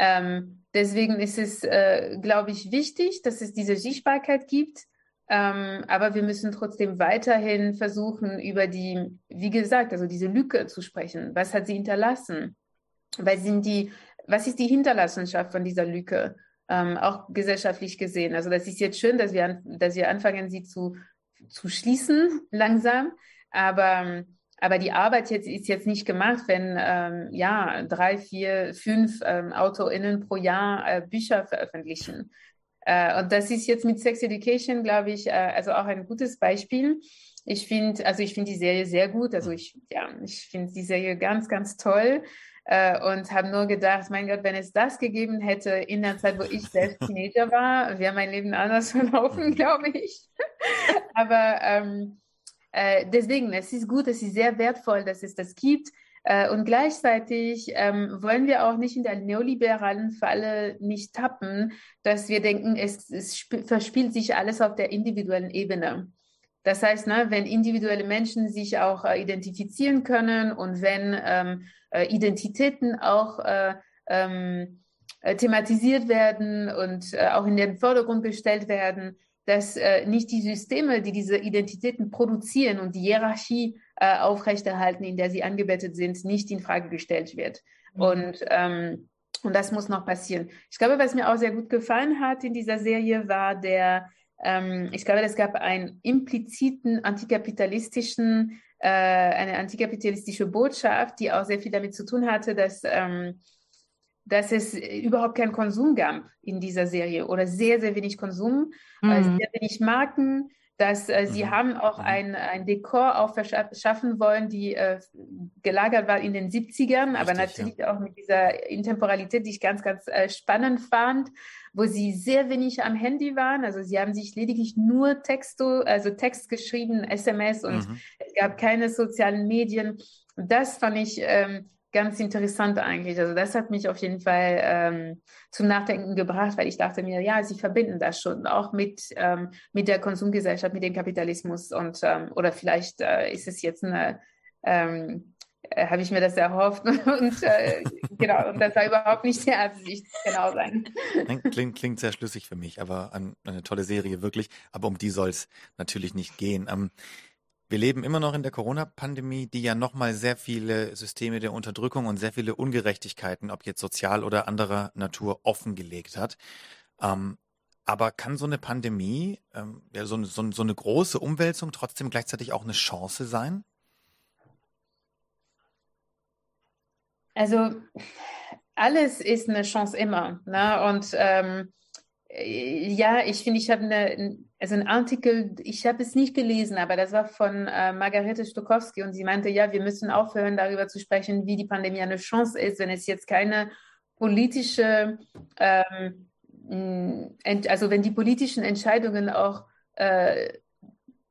Ähm, deswegen ist es, äh, glaube ich, wichtig, dass es diese Sichtbarkeit gibt. Ähm, aber wir müssen trotzdem weiterhin versuchen, über die, wie gesagt, also diese Lücke zu sprechen. Was hat sie hinterlassen? Was sind die, was ist die Hinterlassenschaft von dieser Lücke? Ähm, auch gesellschaftlich gesehen. Also das ist jetzt schön, dass wir, an, dass wir anfangen, sie zu, zu schließen langsam. Aber aber die Arbeit jetzt ist jetzt nicht gemacht, wenn ähm, ja drei, vier, fünf ähm, AutorInnen pro Jahr äh, Bücher veröffentlichen. Äh, und das ist jetzt mit Sex Education, glaube ich, äh, also auch ein gutes Beispiel. Ich finde, also ich finde die Serie sehr gut. Also ich, ja, ich finde die Serie ganz, ganz toll. Äh, und habe nur gedacht, mein Gott, wenn es das gegeben hätte in der Zeit, wo ich selbst Teenager war, wäre mein Leben anders verlaufen, glaube ich. Aber ähm, äh, deswegen, es ist gut, es ist sehr wertvoll, dass es das gibt. Äh, und gleichzeitig ähm, wollen wir auch nicht in der neoliberalen Falle nicht tappen, dass wir denken, es, es verspielt sich alles auf der individuellen Ebene. Das heißt, ne, wenn individuelle Menschen sich auch äh, identifizieren können und wenn ähm, äh, Identitäten auch äh, ähm, äh, thematisiert werden und auch in den Vordergrund gestellt werden, dass äh, nicht die Systeme, die diese Identitäten produzieren und die Hierarchie äh, aufrechterhalten, in der sie angebettet sind, nicht in Frage gestellt wird. Mhm. Und, ähm, und das muss noch passieren. Ich glaube, was mir auch sehr gut gefallen hat in dieser Serie, war der, ähm, ich glaube, es gab einen impliziten antikapitalistischen, äh, eine antikapitalistische Botschaft, die auch sehr viel damit zu tun hatte, dass ähm, dass es überhaupt keinen Konsum gab in dieser Serie oder sehr, sehr wenig Konsum, mhm. sehr wenig Marken, dass äh, sie mhm. haben auch mhm. ein, ein Dekor auch schaffen wollen, die äh, gelagert war in den 70ern, Richtig, aber natürlich ja. auch mit dieser Intemporalität, die ich ganz, ganz äh, spannend fand, wo sie sehr wenig am Handy waren. Also sie haben sich lediglich nur Texto, also Text geschrieben, SMS und mhm. es gab keine sozialen Medien. Das fand ich ähm, ganz interessant eigentlich. Also das hat mich auf jeden Fall ähm, zum Nachdenken gebracht, weil ich dachte mir, ja, sie verbinden das schon auch mit, ähm, mit der Konsumgesellschaft, mit dem Kapitalismus und ähm, oder vielleicht äh, ist es jetzt eine ähm, äh, habe ich mir das erhofft und äh, genau, und das war überhaupt nicht die Absicht, genau sein. Klingt, klingt sehr schlüssig für mich, aber eine tolle Serie wirklich, aber um die soll es natürlich nicht gehen. Ähm, wir leben immer noch in der Corona-Pandemie, die ja nochmal sehr viele Systeme der Unterdrückung und sehr viele Ungerechtigkeiten, ob jetzt sozial oder anderer Natur, offengelegt hat. Ähm, aber kann so eine Pandemie, ähm, ja, so, so, so eine große Umwälzung trotzdem gleichzeitig auch eine Chance sein? Also alles ist eine Chance immer. Ne? Und ähm, äh, ja, ich finde, ich habe eine, also ein Artikel, ich habe es nicht gelesen, aber das war von äh, Margarete Stokowski und sie meinte, ja, wir müssen aufhören, darüber zu sprechen, wie die Pandemie eine Chance ist, wenn es jetzt keine politische, ähm, also wenn die politischen Entscheidungen auch äh,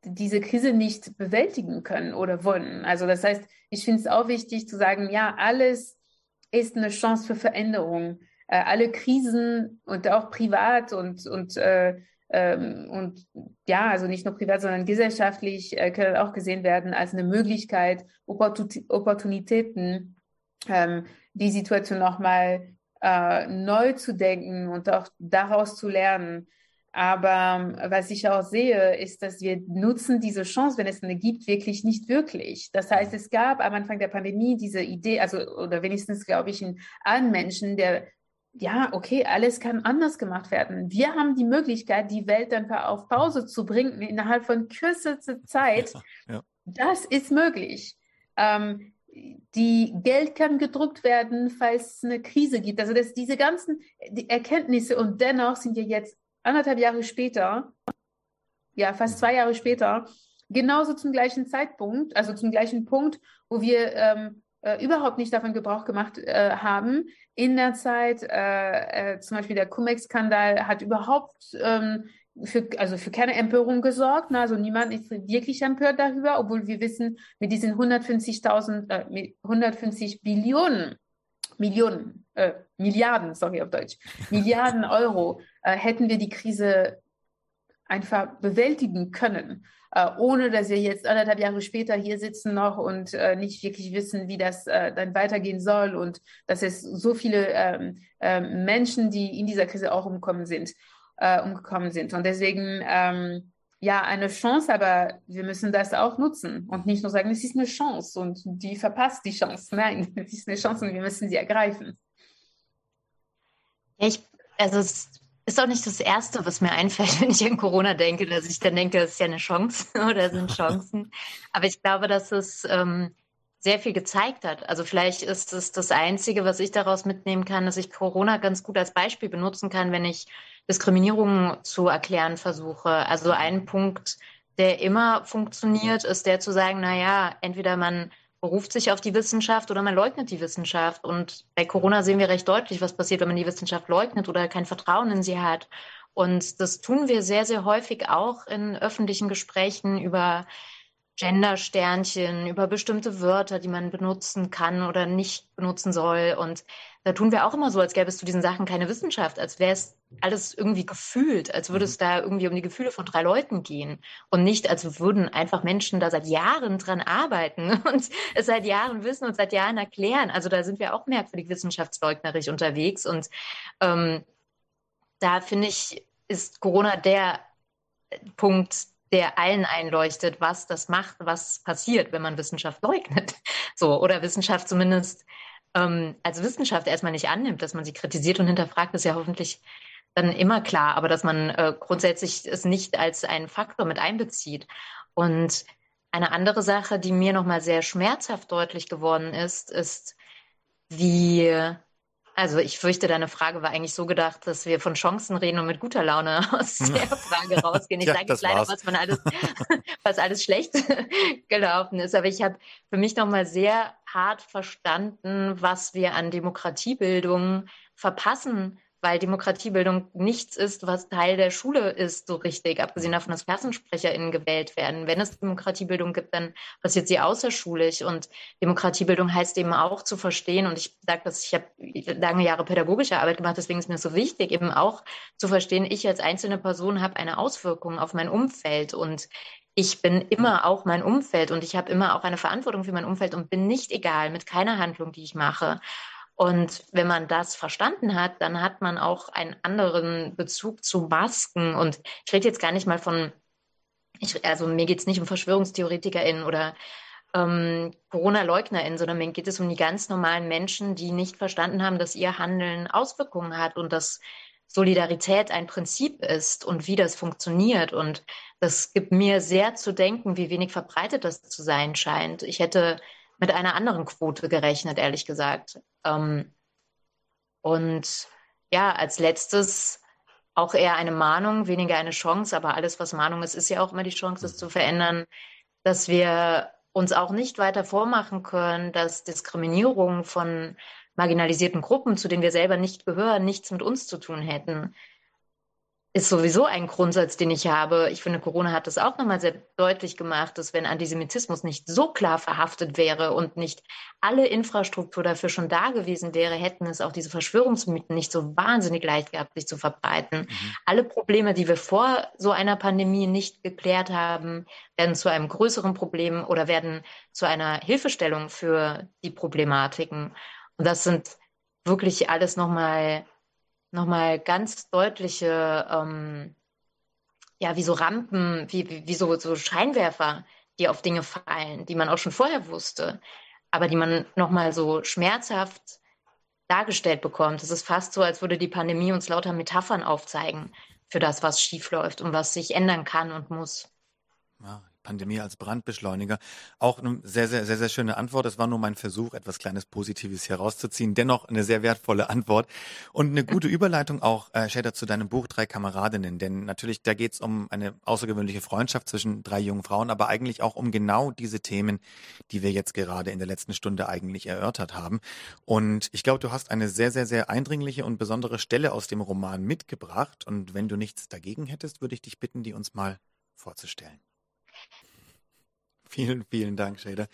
diese Krise nicht bewältigen können oder wollen. Also das heißt, ich finde es auch wichtig zu sagen, ja, alles ist eine Chance für Veränderung äh, alle Krisen und auch privat und, und, äh, ähm, und ja, also nicht nur privat, sondern gesellschaftlich äh, können auch gesehen werden als eine Möglichkeit, Opportunitäten, ähm, die Situation nochmal äh, neu zu denken und auch daraus zu lernen. Aber ähm, was ich auch sehe, ist, dass wir nutzen diese Chance, wenn es eine gibt, wirklich nicht wirklich. Das heißt, es gab am Anfang der Pandemie diese Idee, also oder wenigstens glaube ich in allen Menschen, der ja, okay, alles kann anders gemacht werden. Wir haben die Möglichkeit, die Welt dann auf Pause zu bringen innerhalb von kürzester Zeit. Ja, ja. Das ist möglich. Ähm, die Geld kann gedruckt werden, falls es eine Krise gibt. Also dass diese ganzen die Erkenntnisse und dennoch sind wir jetzt anderthalb Jahre später, ja fast zwei Jahre später, genauso zum gleichen Zeitpunkt, also zum gleichen Punkt, wo wir ähm, äh, überhaupt nicht davon Gebrauch gemacht äh, haben. In der Zeit, äh, äh zum Beispiel der Cum-Ex-Skandal hat überhaupt ähm, für, also für keine Empörung gesorgt. Ne? Also niemand ist wirklich empört darüber, obwohl wir wissen, mit diesen 150.000, äh, 150 Billionen, Millionen, äh, Milliarden, sorry auf Deutsch, Milliarden Euro äh, hätten wir die Krise einfach bewältigen können, äh, ohne dass wir jetzt anderthalb Jahre später hier sitzen noch und äh, nicht wirklich wissen, wie das äh, dann weitergehen soll und dass es so viele ähm, ähm, Menschen, die in dieser Krise auch umkommen sind äh, umgekommen sind. Und deswegen, ähm, ja, eine Chance, aber wir müssen das auch nutzen und nicht nur sagen, es ist eine Chance und die verpasst die Chance. Nein, es ist eine Chance und wir müssen sie ergreifen. Ich, also es ist auch nicht das Erste, was mir einfällt, wenn ich an Corona denke, dass ich dann denke, das ist ja eine Chance oder sind Chancen. Aber ich glaube, dass es ähm, sehr viel gezeigt hat. Also vielleicht ist es das Einzige, was ich daraus mitnehmen kann, dass ich Corona ganz gut als Beispiel benutzen kann, wenn ich Diskriminierung zu erklären versuche. Also ein Punkt, der immer funktioniert, ist der zu sagen, na ja, entweder man beruft sich auf die Wissenschaft oder man leugnet die Wissenschaft. Und bei Corona sehen wir recht deutlich, was passiert, wenn man die Wissenschaft leugnet oder kein Vertrauen in sie hat. Und das tun wir sehr, sehr häufig auch in öffentlichen Gesprächen über Gender-Sternchen, über bestimmte Wörter, die man benutzen kann oder nicht benutzen soll. Und da tun wir auch immer so, als gäbe es zu diesen Sachen keine Wissenschaft, als wäre es alles irgendwie gefühlt, als würde es mhm. da irgendwie um die Gefühle von drei Leuten gehen und nicht, als würden einfach Menschen da seit Jahren dran arbeiten und es seit Jahren wissen und seit Jahren erklären. Also da sind wir auch merkwürdig wissenschaftsleugnerisch unterwegs und ähm, da finde ich, ist Corona der Punkt, der allen einleuchtet, was das macht, was passiert, wenn man Wissenschaft leugnet. So, oder Wissenschaft zumindest ähm, als Wissenschaft erstmal nicht annimmt, dass man sie kritisiert und hinterfragt, ist ja hoffentlich dann immer klar, aber dass man äh, grundsätzlich es nicht als einen Faktor mit einbezieht. Und eine andere Sache, die mir nochmal sehr schmerzhaft deutlich geworden ist, ist, wie also ich fürchte, deine Frage war eigentlich so gedacht, dass wir von Chancen reden und mit guter Laune aus der Frage rausgehen. Ich ja, sage jetzt leider, was man alles, was alles schlecht gelaufen ist. Aber ich habe für mich nochmal sehr hart verstanden, was wir an Demokratiebildung verpassen weil Demokratiebildung nichts ist, was Teil der Schule ist, so richtig, abgesehen davon, dass KlassensprecherInnen gewählt werden. Wenn es Demokratiebildung gibt, dann passiert sie außerschulisch und Demokratiebildung heißt eben auch zu verstehen und ich sage das, ich habe lange Jahre pädagogische Arbeit gemacht, deswegen ist mir so wichtig, eben auch zu verstehen, ich als einzelne Person habe eine Auswirkung auf mein Umfeld und ich bin immer auch mein Umfeld und ich habe immer auch eine Verantwortung für mein Umfeld und bin nicht egal mit keiner Handlung, die ich mache. Und wenn man das verstanden hat, dann hat man auch einen anderen Bezug zu Masken. Und ich rede jetzt gar nicht mal von, ich, also mir geht es nicht um VerschwörungstheoretikerInnen oder ähm, Corona-LeugnerInnen, sondern mir geht es um die ganz normalen Menschen, die nicht verstanden haben, dass ihr Handeln Auswirkungen hat und dass Solidarität ein Prinzip ist und wie das funktioniert. Und das gibt mir sehr zu denken, wie wenig verbreitet das zu sein scheint. Ich hätte mit einer anderen Quote gerechnet, ehrlich gesagt. Ähm, und ja, als letztes auch eher eine Mahnung, weniger eine Chance, aber alles, was Mahnung ist, ist ja auch immer die Chance, es zu verändern, dass wir uns auch nicht weiter vormachen können, dass Diskriminierung von marginalisierten Gruppen, zu denen wir selber nicht gehören, nichts mit uns zu tun hätten ist sowieso ein Grundsatz, den ich habe. Ich finde, Corona hat das auch nochmal sehr deutlich gemacht, dass wenn Antisemitismus nicht so klar verhaftet wäre und nicht alle Infrastruktur dafür schon da gewesen wäre, hätten es auch diese Verschwörungsmythen nicht so wahnsinnig leicht gehabt, sich zu verbreiten. Mhm. Alle Probleme, die wir vor so einer Pandemie nicht geklärt haben, werden zu einem größeren Problem oder werden zu einer Hilfestellung für die Problematiken. Und das sind wirklich alles nochmal nochmal ganz deutliche, ähm, ja, wie so Rampen, wie, wie, wie so, so Scheinwerfer, die auf Dinge fallen, die man auch schon vorher wusste, aber die man nochmal so schmerzhaft dargestellt bekommt. Es ist fast so, als würde die Pandemie uns lauter Metaphern aufzeigen für das, was schiefläuft und was sich ändern kann und muss. Ja, Pandemie als Brandbeschleuniger. Auch eine sehr, sehr, sehr, sehr schöne Antwort. Das war nur mein Versuch, etwas kleines Positives herauszuziehen. Dennoch eine sehr wertvolle Antwort und eine gute Überleitung auch, äh, Shader, zu deinem Buch Drei Kameradinnen. Denn natürlich, da geht es um eine außergewöhnliche Freundschaft zwischen drei jungen Frauen, aber eigentlich auch um genau diese Themen, die wir jetzt gerade in der letzten Stunde eigentlich erörtert haben. Und ich glaube, du hast eine sehr, sehr, sehr eindringliche und besondere Stelle aus dem Roman mitgebracht. Und wenn du nichts dagegen hättest, würde ich dich bitten, die uns mal vorzustellen. Vielen, vielen Dank, Shader.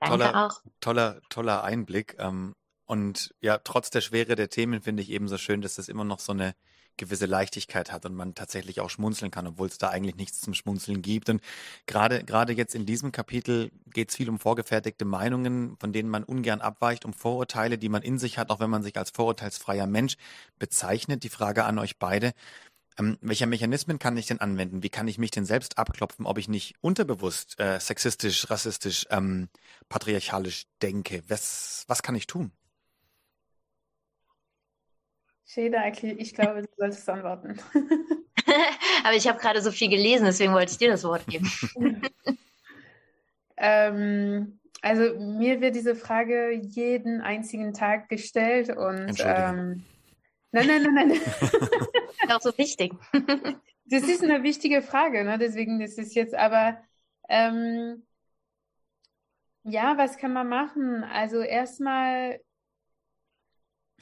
Toller, auch. toller, toller Einblick. Ähm, und ja, trotz der Schwere der Themen finde ich ebenso schön, dass das immer noch so eine gewisse Leichtigkeit hat und man tatsächlich auch schmunzeln kann, obwohl es da eigentlich nichts zum Schmunzeln gibt. Und gerade, gerade jetzt in diesem Kapitel geht es viel um vorgefertigte Meinungen, von denen man ungern abweicht, um Vorurteile, die man in sich hat, auch wenn man sich als vorurteilsfreier Mensch bezeichnet. Die Frage an euch beide. Ähm, welche Mechanismen kann ich denn anwenden? Wie kann ich mich denn selbst abklopfen, ob ich nicht unterbewusst äh, sexistisch, rassistisch, ähm, patriarchalisch denke? Was, was kann ich tun? Sheda, ich glaube, du solltest antworten. Aber ich habe gerade so viel gelesen, deswegen wollte ich dir das Wort geben. ähm, also mir wird diese Frage jeden einzigen Tag gestellt und ähm, nein, nein, nein, nein. auch so wichtig. das ist eine wichtige Frage, ne? deswegen ist es jetzt aber, ähm, ja, was kann man machen? Also erstmal,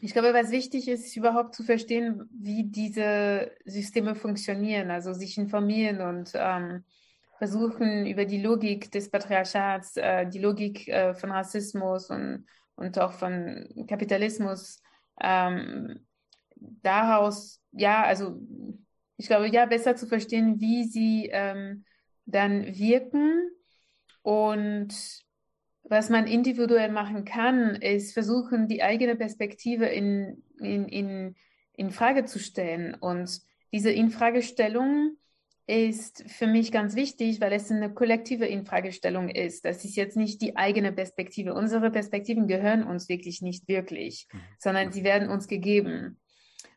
ich glaube, was wichtig ist, ist überhaupt zu verstehen, wie diese Systeme funktionieren, also sich informieren und ähm, versuchen, über die Logik des Patriarchats, äh, die Logik äh, von Rassismus und, und auch von Kapitalismus ähm, daraus ja, also ich glaube, ja, besser zu verstehen, wie sie ähm, dann wirken und was man individuell machen kann, ist versuchen, die eigene Perspektive in, in, in, in Frage zu stellen. Und diese Infragestellung ist für mich ganz wichtig, weil es eine kollektive Infragestellung ist. Das ist jetzt nicht die eigene Perspektive. Unsere Perspektiven gehören uns wirklich nicht wirklich, mhm. sondern sie werden uns gegeben.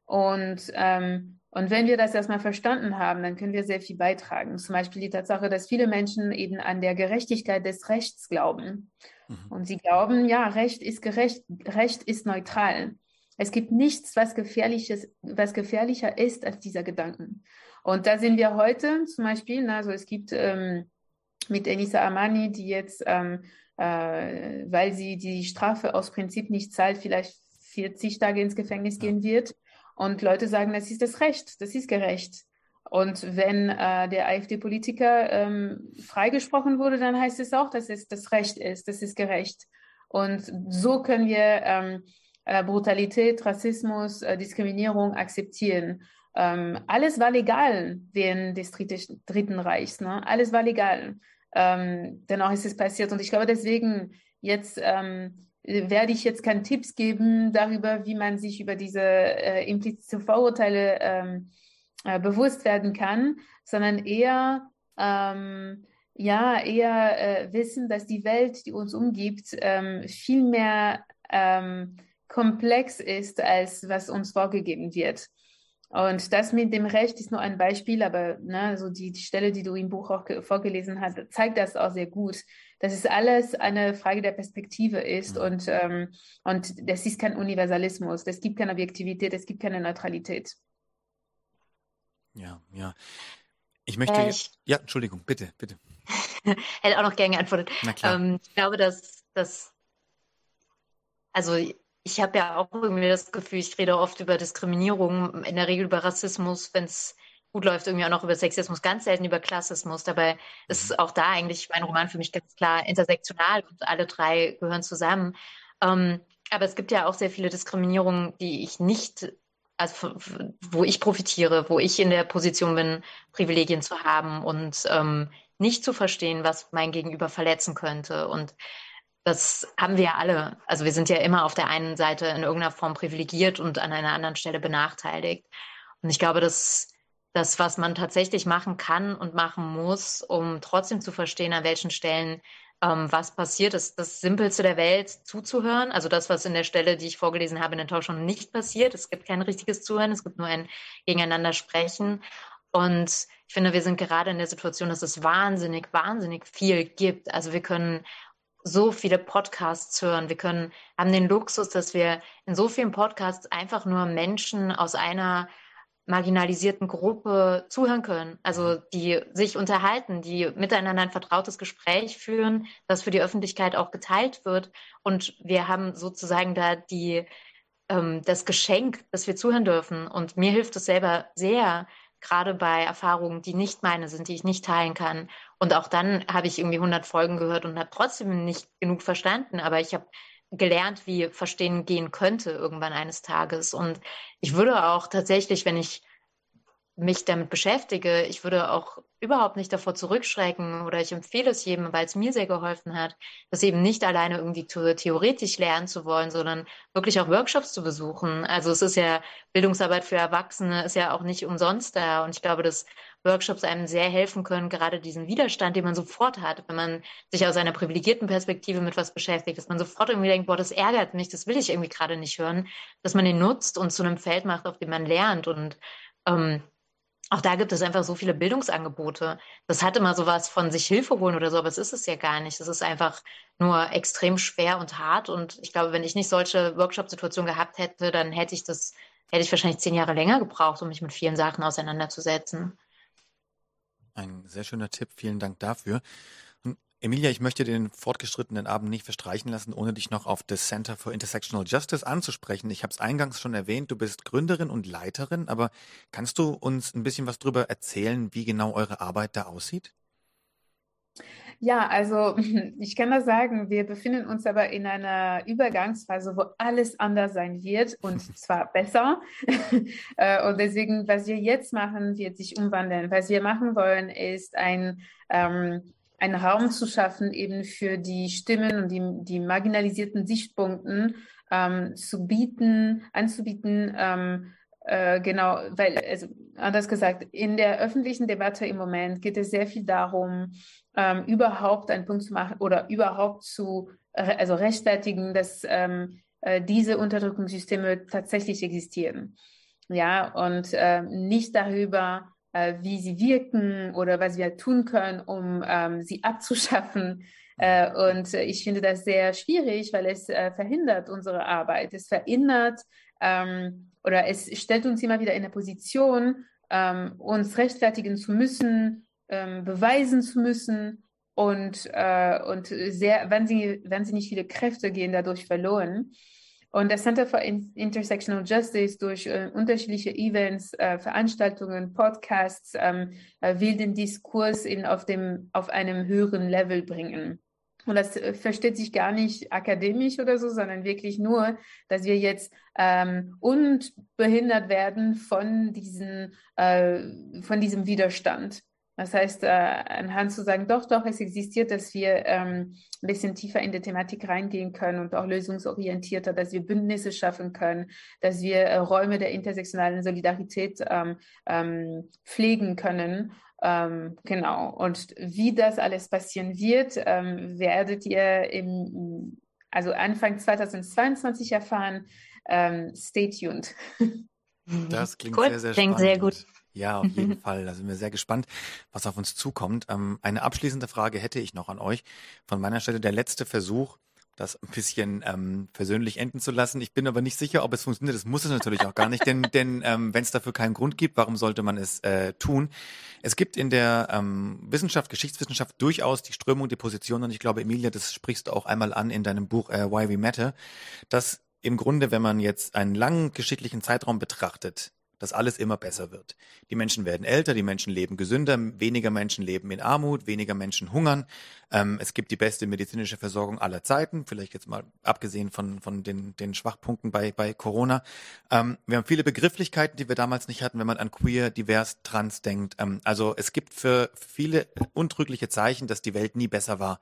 Und, ähm, und wenn wir das erstmal verstanden haben, dann können wir sehr viel beitragen. Zum Beispiel die Tatsache, dass viele Menschen eben an der Gerechtigkeit des Rechts glauben. Mhm. Und sie glauben, ja, Recht ist gerecht, Recht ist neutral. Es gibt nichts, was gefährliches, was gefährlicher ist als dieser Gedanken. Und da sind wir heute zum Beispiel, also es gibt ähm, mit Enisa Amani, die jetzt, ähm, äh, weil sie die Strafe aus Prinzip nicht zahlt, vielleicht 40 Tage ins Gefängnis gehen wird. Und Leute sagen, das ist das Recht, das ist gerecht. Und wenn äh, der AfD-Politiker ähm, freigesprochen wurde, dann heißt es auch, dass es das Recht ist, das ist gerecht. Und so können wir ähm, äh, Brutalität, Rassismus, äh, Diskriminierung akzeptieren. Ähm, alles war legal während des Dritten Reichs. Ne? Alles war legal. Ähm, dennoch ist es passiert. Und ich glaube, deswegen jetzt ähm, werde ich jetzt keine Tipps geben darüber, wie man sich über diese äh, implizite Vorurteile ähm, äh, bewusst werden kann, sondern eher ähm, ja eher äh, wissen, dass die Welt, die uns umgibt, ähm, viel mehr ähm, komplex ist, als was uns vorgegeben wird. Und das mit dem Recht ist nur ein Beispiel, aber ne, so die, die Stelle, die du im Buch auch vorgelesen hast, zeigt das auch sehr gut, dass es alles eine Frage der Perspektive ist mhm. und, ähm, und das ist kein Universalismus, es gibt keine Objektivität, es gibt keine Neutralität. Ja, ja. Ich möchte. Äh, ich, ja, Entschuldigung, bitte, bitte. Hätte auch noch gerne geantwortet. Na klar. Ähm, ich glaube, dass das. Also, ich habe ja auch irgendwie das Gefühl, ich rede oft über Diskriminierung, in der Regel über Rassismus, wenn es gut läuft, irgendwie auch noch über Sexismus, ganz selten über Klassismus. Dabei ist mhm. auch da eigentlich mein Roman für mich ganz klar intersektional und alle drei gehören zusammen. Ähm, aber es gibt ja auch sehr viele Diskriminierungen, die ich nicht, also wo ich profitiere, wo ich in der Position bin, Privilegien zu haben und ähm, nicht zu verstehen, was mein Gegenüber verletzen könnte. Und das haben wir ja alle. Also wir sind ja immer auf der einen Seite in irgendeiner Form privilegiert und an einer anderen Stelle benachteiligt. Und ich glaube, dass das, was man tatsächlich machen kann und machen muss, um trotzdem zu verstehen, an welchen Stellen ähm, was passiert, ist das Simpelste der Welt zuzuhören. Also das, was in der Stelle, die ich vorgelesen habe, in der Talkshow nicht passiert. Es gibt kein richtiges Zuhören, es gibt nur ein Gegeneinander sprechen. Und ich finde, wir sind gerade in der Situation, dass es wahnsinnig, wahnsinnig viel gibt. Also wir können so viele Podcasts hören. Wir können, haben den Luxus, dass wir in so vielen Podcasts einfach nur Menschen aus einer marginalisierten Gruppe zuhören können. Also die sich unterhalten, die miteinander ein vertrautes Gespräch führen, das für die Öffentlichkeit auch geteilt wird. Und wir haben sozusagen da die, ähm, das Geschenk, dass wir zuhören dürfen. Und mir hilft es selber sehr, gerade bei Erfahrungen, die nicht meine sind, die ich nicht teilen kann. Und auch dann habe ich irgendwie 100 Folgen gehört und habe trotzdem nicht genug verstanden. Aber ich habe gelernt, wie Verstehen gehen könnte irgendwann eines Tages. Und ich würde auch tatsächlich, wenn ich mich damit beschäftige, ich würde auch überhaupt nicht davor zurückschrecken oder ich empfehle es jedem, weil es mir sehr geholfen hat, das eben nicht alleine irgendwie theoretisch lernen zu wollen, sondern wirklich auch Workshops zu besuchen. Also es ist ja Bildungsarbeit für Erwachsene ist ja auch nicht umsonst da und ich glaube, dass Workshops einem sehr helfen können, gerade diesen Widerstand, den man sofort hat, wenn man sich aus einer privilegierten Perspektive mit was beschäftigt, dass man sofort irgendwie denkt, boah, das ärgert mich, das will ich irgendwie gerade nicht hören, dass man den nutzt und zu einem Feld macht, auf dem man lernt und ähm, auch da gibt es einfach so viele Bildungsangebote. Das hat immer sowas von sich Hilfe holen oder so, aber es ist es ja gar nicht. Es ist einfach nur extrem schwer und hart. Und ich glaube, wenn ich nicht solche Workshop-Situationen gehabt hätte, dann hätte ich das, hätte ich wahrscheinlich zehn Jahre länger gebraucht, um mich mit vielen Sachen auseinanderzusetzen. Ein sehr schöner Tipp. Vielen Dank dafür. Emilia, ich möchte den fortgeschrittenen Abend nicht verstreichen lassen, ohne dich noch auf das Center for Intersectional Justice anzusprechen. Ich habe es eingangs schon erwähnt, du bist Gründerin und Leiterin, aber kannst du uns ein bisschen was darüber erzählen, wie genau eure Arbeit da aussieht? Ja, also ich kann das sagen, wir befinden uns aber in einer Übergangsphase, wo alles anders sein wird und zwar besser. Äh, und deswegen, was wir jetzt machen, wird sich umwandeln. Was wir machen wollen, ist ein ähm, einen Raum zu schaffen, eben für die Stimmen und die, die marginalisierten Sichtpunkten ähm, zu bieten, anzubieten. Ähm, äh, genau, weil, also anders gesagt, in der öffentlichen Debatte im Moment geht es sehr viel darum, ähm, überhaupt einen Punkt zu machen oder überhaupt zu, also rechtfertigen, dass ähm, äh, diese Unterdrückungssysteme tatsächlich existieren. Ja, und äh, nicht darüber, äh, wie sie wirken oder was wir tun können, um ähm, sie abzuschaffen. Äh, und ich finde das sehr schwierig, weil es äh, verhindert unsere Arbeit. Es verinnert ähm, oder es stellt uns immer wieder in eine Position, ähm, uns rechtfertigen zu müssen, ähm, beweisen zu müssen. Und, äh, und sehr wahnsinnig, wahnsinnig viele Kräfte gehen dadurch verloren. Und das Center for Intersectional Justice durch äh, unterschiedliche Events, äh, Veranstaltungen, Podcasts ähm, äh, will den Diskurs eben auf, dem, auf einem höheren Level bringen. Und das äh, versteht sich gar nicht akademisch oder so, sondern wirklich nur, dass wir jetzt ähm, unbehindert werden von, diesen, äh, von diesem Widerstand. Das heißt, äh, anhand zu sagen, doch, doch, es existiert, dass wir ähm, ein bisschen tiefer in die Thematik reingehen können und auch lösungsorientierter, dass wir Bündnisse schaffen können, dass wir äh, Räume der intersektionalen Solidarität ähm, ähm, pflegen können. Ähm, genau. Und wie das alles passieren wird, ähm, werdet ihr im, also Anfang 2022 erfahren. Ähm, stay tuned. Das klingt cool. sehr, sehr klingt spannend. sehr gut. Ja, auf jeden Fall. Da sind wir sehr gespannt, was auf uns zukommt. Ähm, eine abschließende Frage hätte ich noch an euch. Von meiner Stelle der letzte Versuch, das ein bisschen ähm, persönlich enden zu lassen. Ich bin aber nicht sicher, ob es funktioniert. Das muss es natürlich auch gar nicht, denn, denn ähm, wenn es dafür keinen Grund gibt, warum sollte man es äh, tun? Es gibt in der ähm, Wissenschaft, Geschichtswissenschaft durchaus die Strömung, die Position, und ich glaube, Emilia, das sprichst du auch einmal an in deinem Buch äh, Why We Matter, dass im Grunde, wenn man jetzt einen langen geschichtlichen Zeitraum betrachtet, dass alles immer besser wird. Die Menschen werden älter, die Menschen leben gesünder, weniger Menschen leben in Armut, weniger Menschen hungern. Ähm, es gibt die beste medizinische Versorgung aller Zeiten, vielleicht jetzt mal abgesehen von, von den, den Schwachpunkten bei, bei Corona. Ähm, wir haben viele Begrifflichkeiten, die wir damals nicht hatten, wenn man an queer, divers, trans denkt. Ähm, also es gibt für viele untrügliche Zeichen, dass die Welt nie besser war,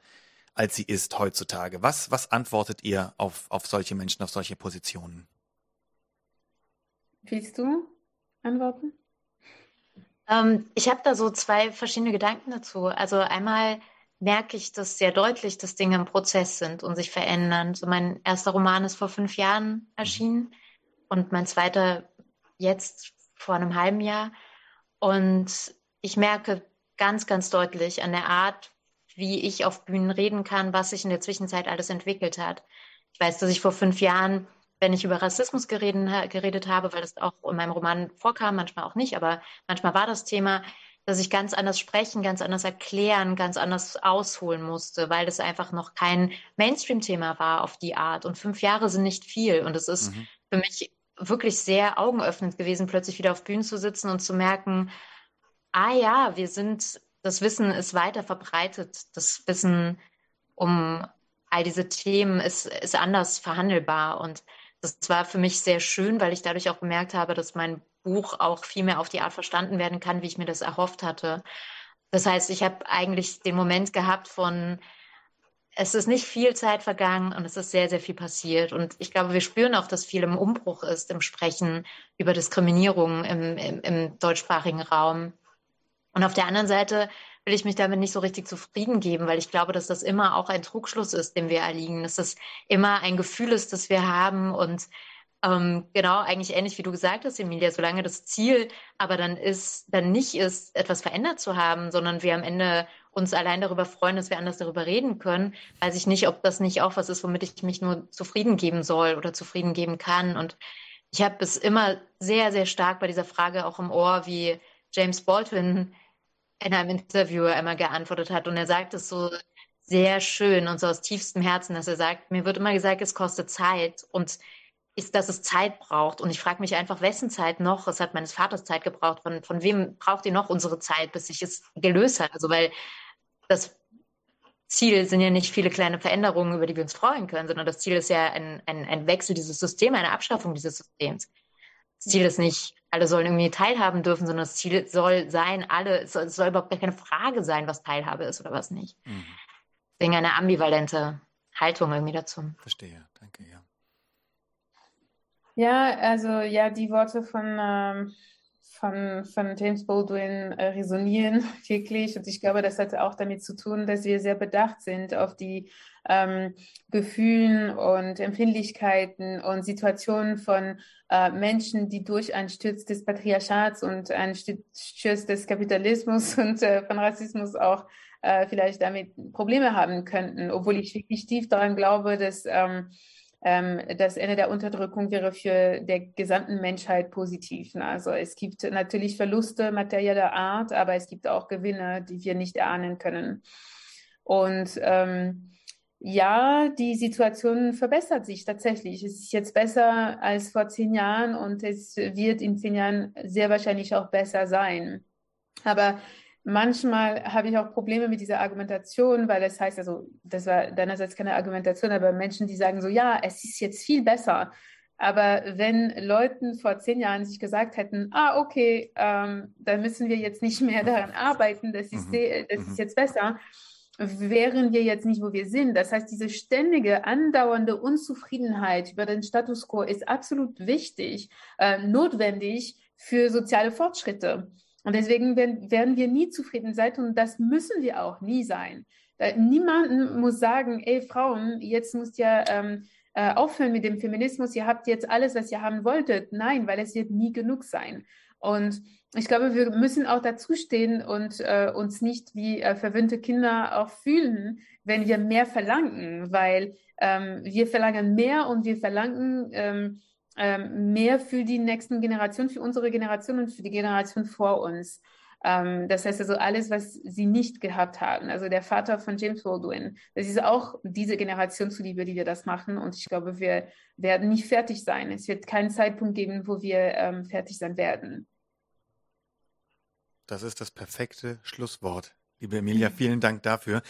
als sie ist heutzutage. Was, was antwortet ihr auf, auf solche Menschen, auf solche Positionen? Willst du? Antworten? Ähm, ich habe da so zwei verschiedene Gedanken dazu. Also einmal merke ich das sehr deutlich, dass Dinge im Prozess sind und sich verändern. So mein erster Roman ist vor fünf Jahren erschienen und mein zweiter jetzt vor einem halben Jahr. Und ich merke ganz, ganz deutlich an der Art, wie ich auf Bühnen reden kann, was sich in der Zwischenzeit alles entwickelt hat. Ich weiß, dass ich vor fünf Jahren, wenn ich über Rassismus gereden, geredet habe, weil das auch in meinem Roman vorkam, manchmal auch nicht, aber manchmal war das Thema, dass ich ganz anders sprechen, ganz anders erklären, ganz anders ausholen musste, weil das einfach noch kein Mainstream-Thema war auf die Art. Und fünf Jahre sind nicht viel. Und es ist mhm. für mich wirklich sehr augenöffnend gewesen, plötzlich wieder auf Bühnen zu sitzen und zu merken, ah ja, wir sind, das Wissen ist weiter verbreitet. Das Wissen um all diese Themen ist, ist anders verhandelbar. Und das war für mich sehr schön, weil ich dadurch auch gemerkt habe, dass mein Buch auch viel mehr auf die Art verstanden werden kann, wie ich mir das erhofft hatte. Das heißt, ich habe eigentlich den Moment gehabt von, es ist nicht viel Zeit vergangen und es ist sehr, sehr viel passiert. Und ich glaube, wir spüren auch, dass viel im Umbruch ist im Sprechen über Diskriminierung im, im, im deutschsprachigen Raum. Und auf der anderen Seite will ich mich damit nicht so richtig zufrieden geben, weil ich glaube, dass das immer auch ein Trugschluss ist, dem wir erliegen, dass das immer ein Gefühl ist, das wir haben und ähm, genau, eigentlich ähnlich wie du gesagt hast, Emilia, solange das Ziel aber dann ist, dann nicht ist, etwas verändert zu haben, sondern wir am Ende uns allein darüber freuen, dass wir anders darüber reden können, weiß ich nicht, ob das nicht auch was ist, womit ich mich nur zufrieden geben soll oder zufrieden geben kann. Und ich habe es immer sehr, sehr stark bei dieser Frage auch im Ohr, wie James Baldwin in einem Interview einmal geantwortet hat. Und er sagt es so sehr schön und so aus tiefstem Herzen, dass er sagt, mir wird immer gesagt, es kostet Zeit. Und ist, dass es Zeit braucht. Und ich frage mich einfach, wessen Zeit noch? Es hat meines Vaters Zeit gebraucht. Von, von wem braucht ihr noch unsere Zeit, bis sich es gelöst hat? Also, weil das Ziel sind ja nicht viele kleine Veränderungen, über die wir uns freuen können, sondern das Ziel ist ja ein, ein, ein Wechsel dieses Systems, eine Abschaffung dieses Systems. Das Ziel ist nicht, alle sollen irgendwie teilhaben dürfen, sondern das Ziel soll sein, alle, es soll, es soll überhaupt gar keine Frage sein, was Teilhabe ist oder was nicht. Mhm. Deswegen eine ambivalente Haltung irgendwie dazu. Verstehe, danke, ja. Ja, also ja, die Worte von, ähm, von, von James Baldwin äh, resonieren wirklich. Und ich glaube, das hat auch damit zu tun, dass wir sehr bedacht sind auf die ähm, Gefühlen und Empfindlichkeiten und Situationen von äh, Menschen, die durch einen Sturz des Patriarchats und einen Sturz des Kapitalismus und äh, von Rassismus auch äh, vielleicht damit Probleme haben könnten, obwohl ich wirklich tief daran glaube, dass ähm, das Ende der Unterdrückung wäre für der gesamten Menschheit positiv. Ne? Also es gibt natürlich Verluste materieller Art, aber es gibt auch Gewinne, die wir nicht erahnen können. Und ähm, ja, die Situation verbessert sich tatsächlich. Es ist jetzt besser als vor zehn Jahren und es wird in zehn Jahren sehr wahrscheinlich auch besser sein. Aber Manchmal habe ich auch Probleme mit dieser Argumentation, weil es heißt, also das war deinerseits keine Argumentation, aber Menschen, die sagen so, ja, es ist jetzt viel besser. Aber wenn Leuten vor zehn Jahren sich gesagt hätten, ah, okay, ähm, dann müssen wir jetzt nicht mehr daran arbeiten, das ist, mhm. das ist mhm. jetzt besser, wären wir jetzt nicht, wo wir sind. Das heißt, diese ständige, andauernde Unzufriedenheit über den Status quo ist absolut wichtig, äh, notwendig für soziale Fortschritte. Und deswegen werden wir nie zufrieden sein und das müssen wir auch nie sein. Niemand muss sagen, ey Frauen, jetzt müsst ihr ähm, äh, aufhören mit dem Feminismus, ihr habt jetzt alles, was ihr haben wolltet. Nein, weil es wird nie genug sein. Und ich glaube, wir müssen auch dazu stehen und äh, uns nicht wie äh, verwöhnte Kinder auch fühlen, wenn wir mehr verlangen, weil ähm, wir verlangen mehr und wir verlangen ähm, mehr für die nächsten Generationen, für unsere Generation und für die Generation vor uns. Ähm, das heißt also alles, was sie nicht gehabt haben. Also der Vater von James Baldwin, das ist auch diese Generation zuliebe, die wir das machen. Und ich glaube, wir werden nicht fertig sein. Es wird keinen Zeitpunkt geben, wo wir ähm, fertig sein werden. Das ist das perfekte Schlusswort. Liebe Emilia, vielen Dank dafür.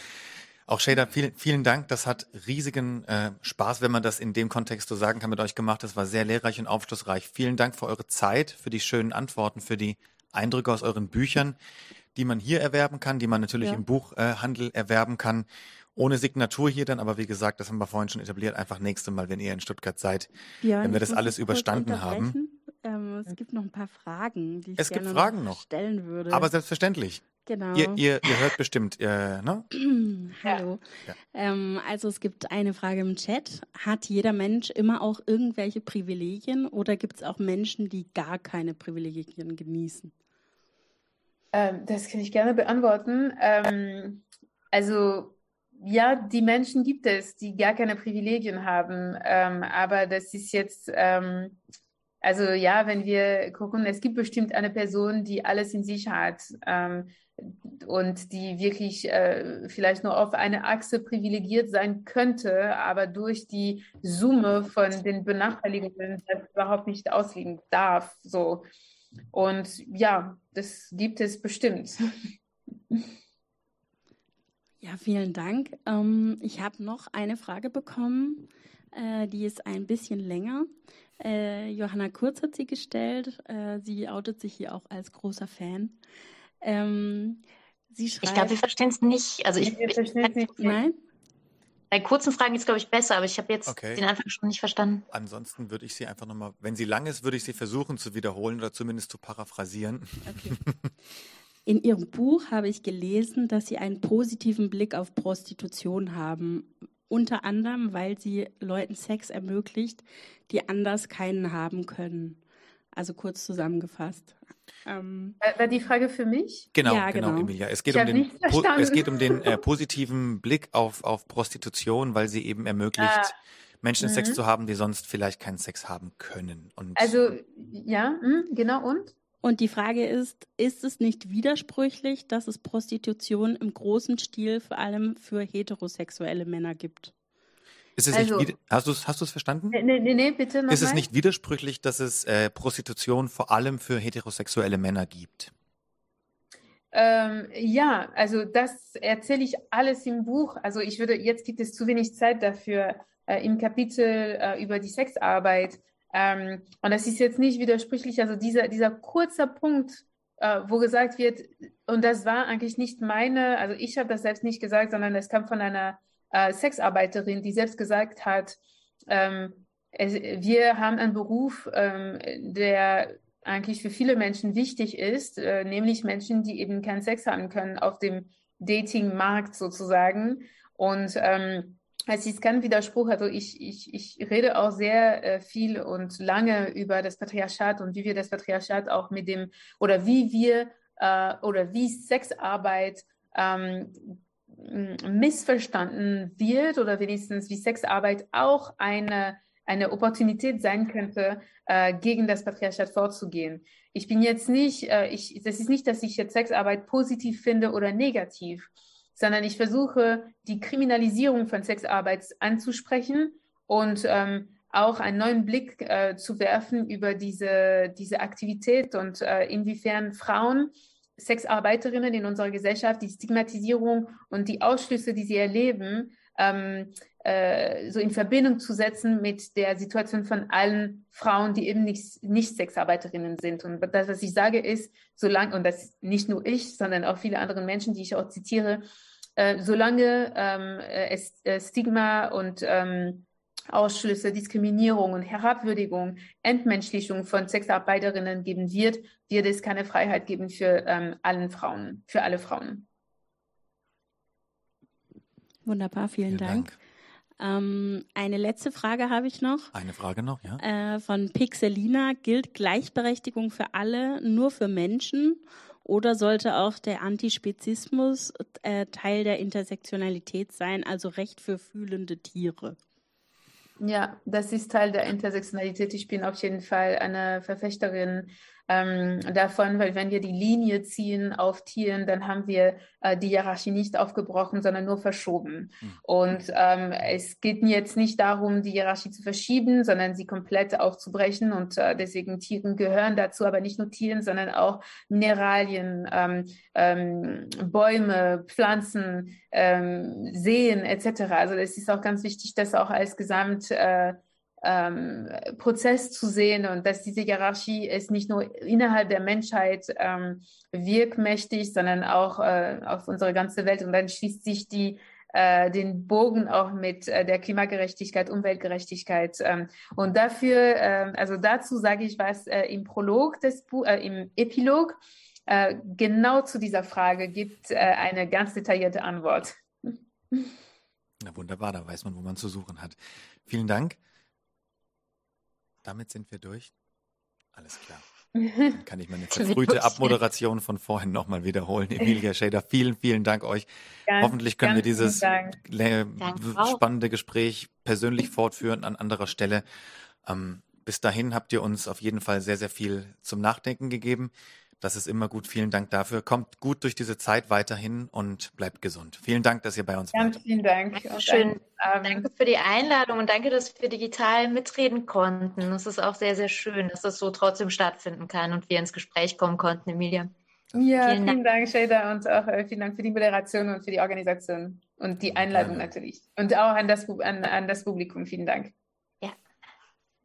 Auch Shader, vielen, vielen Dank. Das hat riesigen äh, Spaß, wenn man das in dem Kontext so sagen kann, mit euch gemacht. Das war sehr lehrreich und aufschlussreich. Vielen Dank für eure Zeit, für die schönen Antworten, für die Eindrücke aus euren Büchern, die man hier erwerben kann, die man natürlich ja. im Buchhandel äh, erwerben kann. Ohne Signatur hier dann, aber wie gesagt, das haben wir vorhin schon etabliert, einfach nächste Mal, wenn ihr in Stuttgart seid, ja, wenn wir das alles überstanden haben. Ähm, es gibt noch ein paar Fragen, die ich es gerne Fragen noch stellen würde. Aber selbstverständlich. Genau. Ihr, ihr, ihr hört bestimmt, äh, ne? Hallo. Ja. Ähm, also es gibt eine Frage im Chat. Hat jeder Mensch immer auch irgendwelche Privilegien oder gibt es auch Menschen, die gar keine Privilegien genießen? Ähm, das kann ich gerne beantworten. Ähm, also ja, die Menschen gibt es, die gar keine Privilegien haben. Ähm, aber das ist jetzt, ähm, also ja, wenn wir gucken, es gibt bestimmt eine Person, die alles in sich hat ähm, und die wirklich äh, vielleicht nur auf eine Achse privilegiert sein könnte, aber durch die Summe von den Benachteiligungen das überhaupt nicht auslegen darf. So. Und ja, das gibt es bestimmt. Ja, vielen Dank. Ähm, ich habe noch eine Frage bekommen, äh, die ist ein bisschen länger. Äh, Johanna Kurz hat sie gestellt. Äh, sie outet sich hier auch als großer Fan. Ähm, sie schreibt, ich glaube, wir verstehen es nicht. Also ich, ich, ich nicht. Nein? Bei kurzen Fragen ist glaube ich besser, aber ich habe jetzt okay. den Anfang schon nicht verstanden. Ansonsten würde ich sie einfach nochmal, wenn sie lang ist, würde ich sie versuchen zu wiederholen oder zumindest zu paraphrasieren. Okay. In Ihrem Buch habe ich gelesen, dass Sie einen positiven Blick auf Prostitution haben. Unter anderem, weil sie Leuten Sex ermöglicht, die anders keinen haben können. Also kurz zusammengefasst. Ähm, War die Frage für mich? Genau, ja, genau, genau, Emilia. Es geht, um den, es geht um den äh, positiven Blick auf, auf Prostitution, weil sie eben ermöglicht, ah. Menschen mhm. Sex zu haben, die sonst vielleicht keinen Sex haben können. Und also, ja, mh, genau und? Und die Frage ist, ist es nicht widersprüchlich, dass es Prostitution im großen Stil vor allem für heterosexuelle Männer gibt? Ist es also, nicht, hast du es hast verstanden? Nee, nee, nee, bitte noch Ist es nicht widersprüchlich, dass es äh, Prostitution vor allem für heterosexuelle Männer gibt? Ähm, ja, also das erzähle ich alles im Buch. Also ich würde, jetzt gibt es zu wenig Zeit dafür äh, im Kapitel äh, über die Sexarbeit. Ähm, und das ist jetzt nicht widersprüchlich, also dieser, dieser kurze Punkt, äh, wo gesagt wird, und das war eigentlich nicht meine, also ich habe das selbst nicht gesagt, sondern es kam von einer äh, Sexarbeiterin, die selbst gesagt hat, ähm, es, wir haben einen Beruf, ähm, der eigentlich für viele Menschen wichtig ist, äh, nämlich Menschen, die eben keinen Sex haben können auf dem Dating-Markt sozusagen. Und ähm, es ist kein Widerspruch. Also ich, ich, ich rede auch sehr äh, viel und lange über das Patriarchat und wie wir das Patriarchat auch mit dem oder wie wir äh, oder wie Sexarbeit ähm, missverstanden wird oder wenigstens wie Sexarbeit auch eine, eine Opportunität sein könnte, äh, gegen das Patriarchat vorzugehen. Ich bin jetzt nicht, äh, ich, das ist nicht, dass ich jetzt Sexarbeit positiv finde oder negativ sondern ich versuche, die Kriminalisierung von Sexarbeit anzusprechen und ähm, auch einen neuen Blick äh, zu werfen über diese, diese Aktivität und äh, inwiefern Frauen, Sexarbeiterinnen in unserer Gesellschaft, die Stigmatisierung und die Ausschlüsse, die sie erleben, ähm, äh, so in Verbindung zu setzen mit der Situation von allen Frauen, die eben nicht, nicht Sexarbeiterinnen sind. Und das, was ich sage, ist, solange, und das nicht nur ich, sondern auch viele andere Menschen, die ich auch zitiere, äh, solange ähm, es äh, Stigma und ähm, Ausschlüsse, Diskriminierung und Herabwürdigung, Entmenschlichung von Sexarbeiterinnen geben wird, wird es keine Freiheit geben für ähm, allen Frauen, für alle Frauen. Wunderbar, vielen, vielen Dank. Dank. Ähm, eine letzte Frage habe ich noch. Eine Frage noch, ja. Äh, von Pixelina. Gilt Gleichberechtigung für alle nur für Menschen oder sollte auch der Antispezismus äh, Teil der Intersektionalität sein, also Recht für fühlende Tiere? Ja, das ist Teil der Intersektionalität. Ich bin auf jeden Fall eine Verfechterin ähm, davon, weil wenn wir die Linie ziehen auf Tieren, dann haben wir äh, die Hierarchie nicht aufgebrochen, sondern nur verschoben. Mhm. Und ähm, es geht jetzt nicht darum, die Hierarchie zu verschieben, sondern sie komplett aufzubrechen. Und äh, deswegen Tieren gehören dazu, aber nicht nur Tieren, sondern auch Mineralien, ähm, ähm Bäume, Pflanzen, ähm, Seen etc. Also es ist auch ganz wichtig, das auch als Gesamt äh, ähm, Prozess zu sehen und dass diese Hierarchie ist nicht nur innerhalb der Menschheit ähm, wirkmächtig, sondern auch äh, auf unsere ganze Welt. Und dann schließt sich die äh, den Bogen auch mit äh, der Klimagerechtigkeit, Umweltgerechtigkeit. Ähm, und dafür, äh, also dazu sage ich was äh, im Prolog des äh, im Epilog. Genau zu dieser Frage gibt eine ganz detaillierte Antwort. Na wunderbar, da weiß man, wo man zu suchen hat. Vielen Dank. Damit sind wir durch. Alles klar. Dann kann ich meine verfrühte Abmoderation von vorhin nochmal wiederholen. Emilia Shader, vielen, vielen Dank euch. Ganz, Hoffentlich können wir dieses spannende Gespräch persönlich fortführen an anderer Stelle. Ähm, bis dahin habt ihr uns auf jeden Fall sehr, sehr viel zum Nachdenken gegeben. Das ist immer gut. Vielen Dank dafür. Kommt gut durch diese Zeit weiterhin und bleibt gesund. Vielen Dank, dass ihr bei uns Ganz wart. vielen Dank. Schön. Danke für die Einladung und danke, dass wir digital mitreden konnten. Es ist auch sehr, sehr schön, dass das so trotzdem stattfinden kann und wir ins Gespräch kommen konnten, Emilia. Ja, vielen, vielen Dank, Shader, und auch äh, vielen Dank für die Moderation und für die Organisation und die Einladung natürlich. Und auch an das, an, an das Publikum. Vielen Dank. Ja,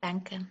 danke.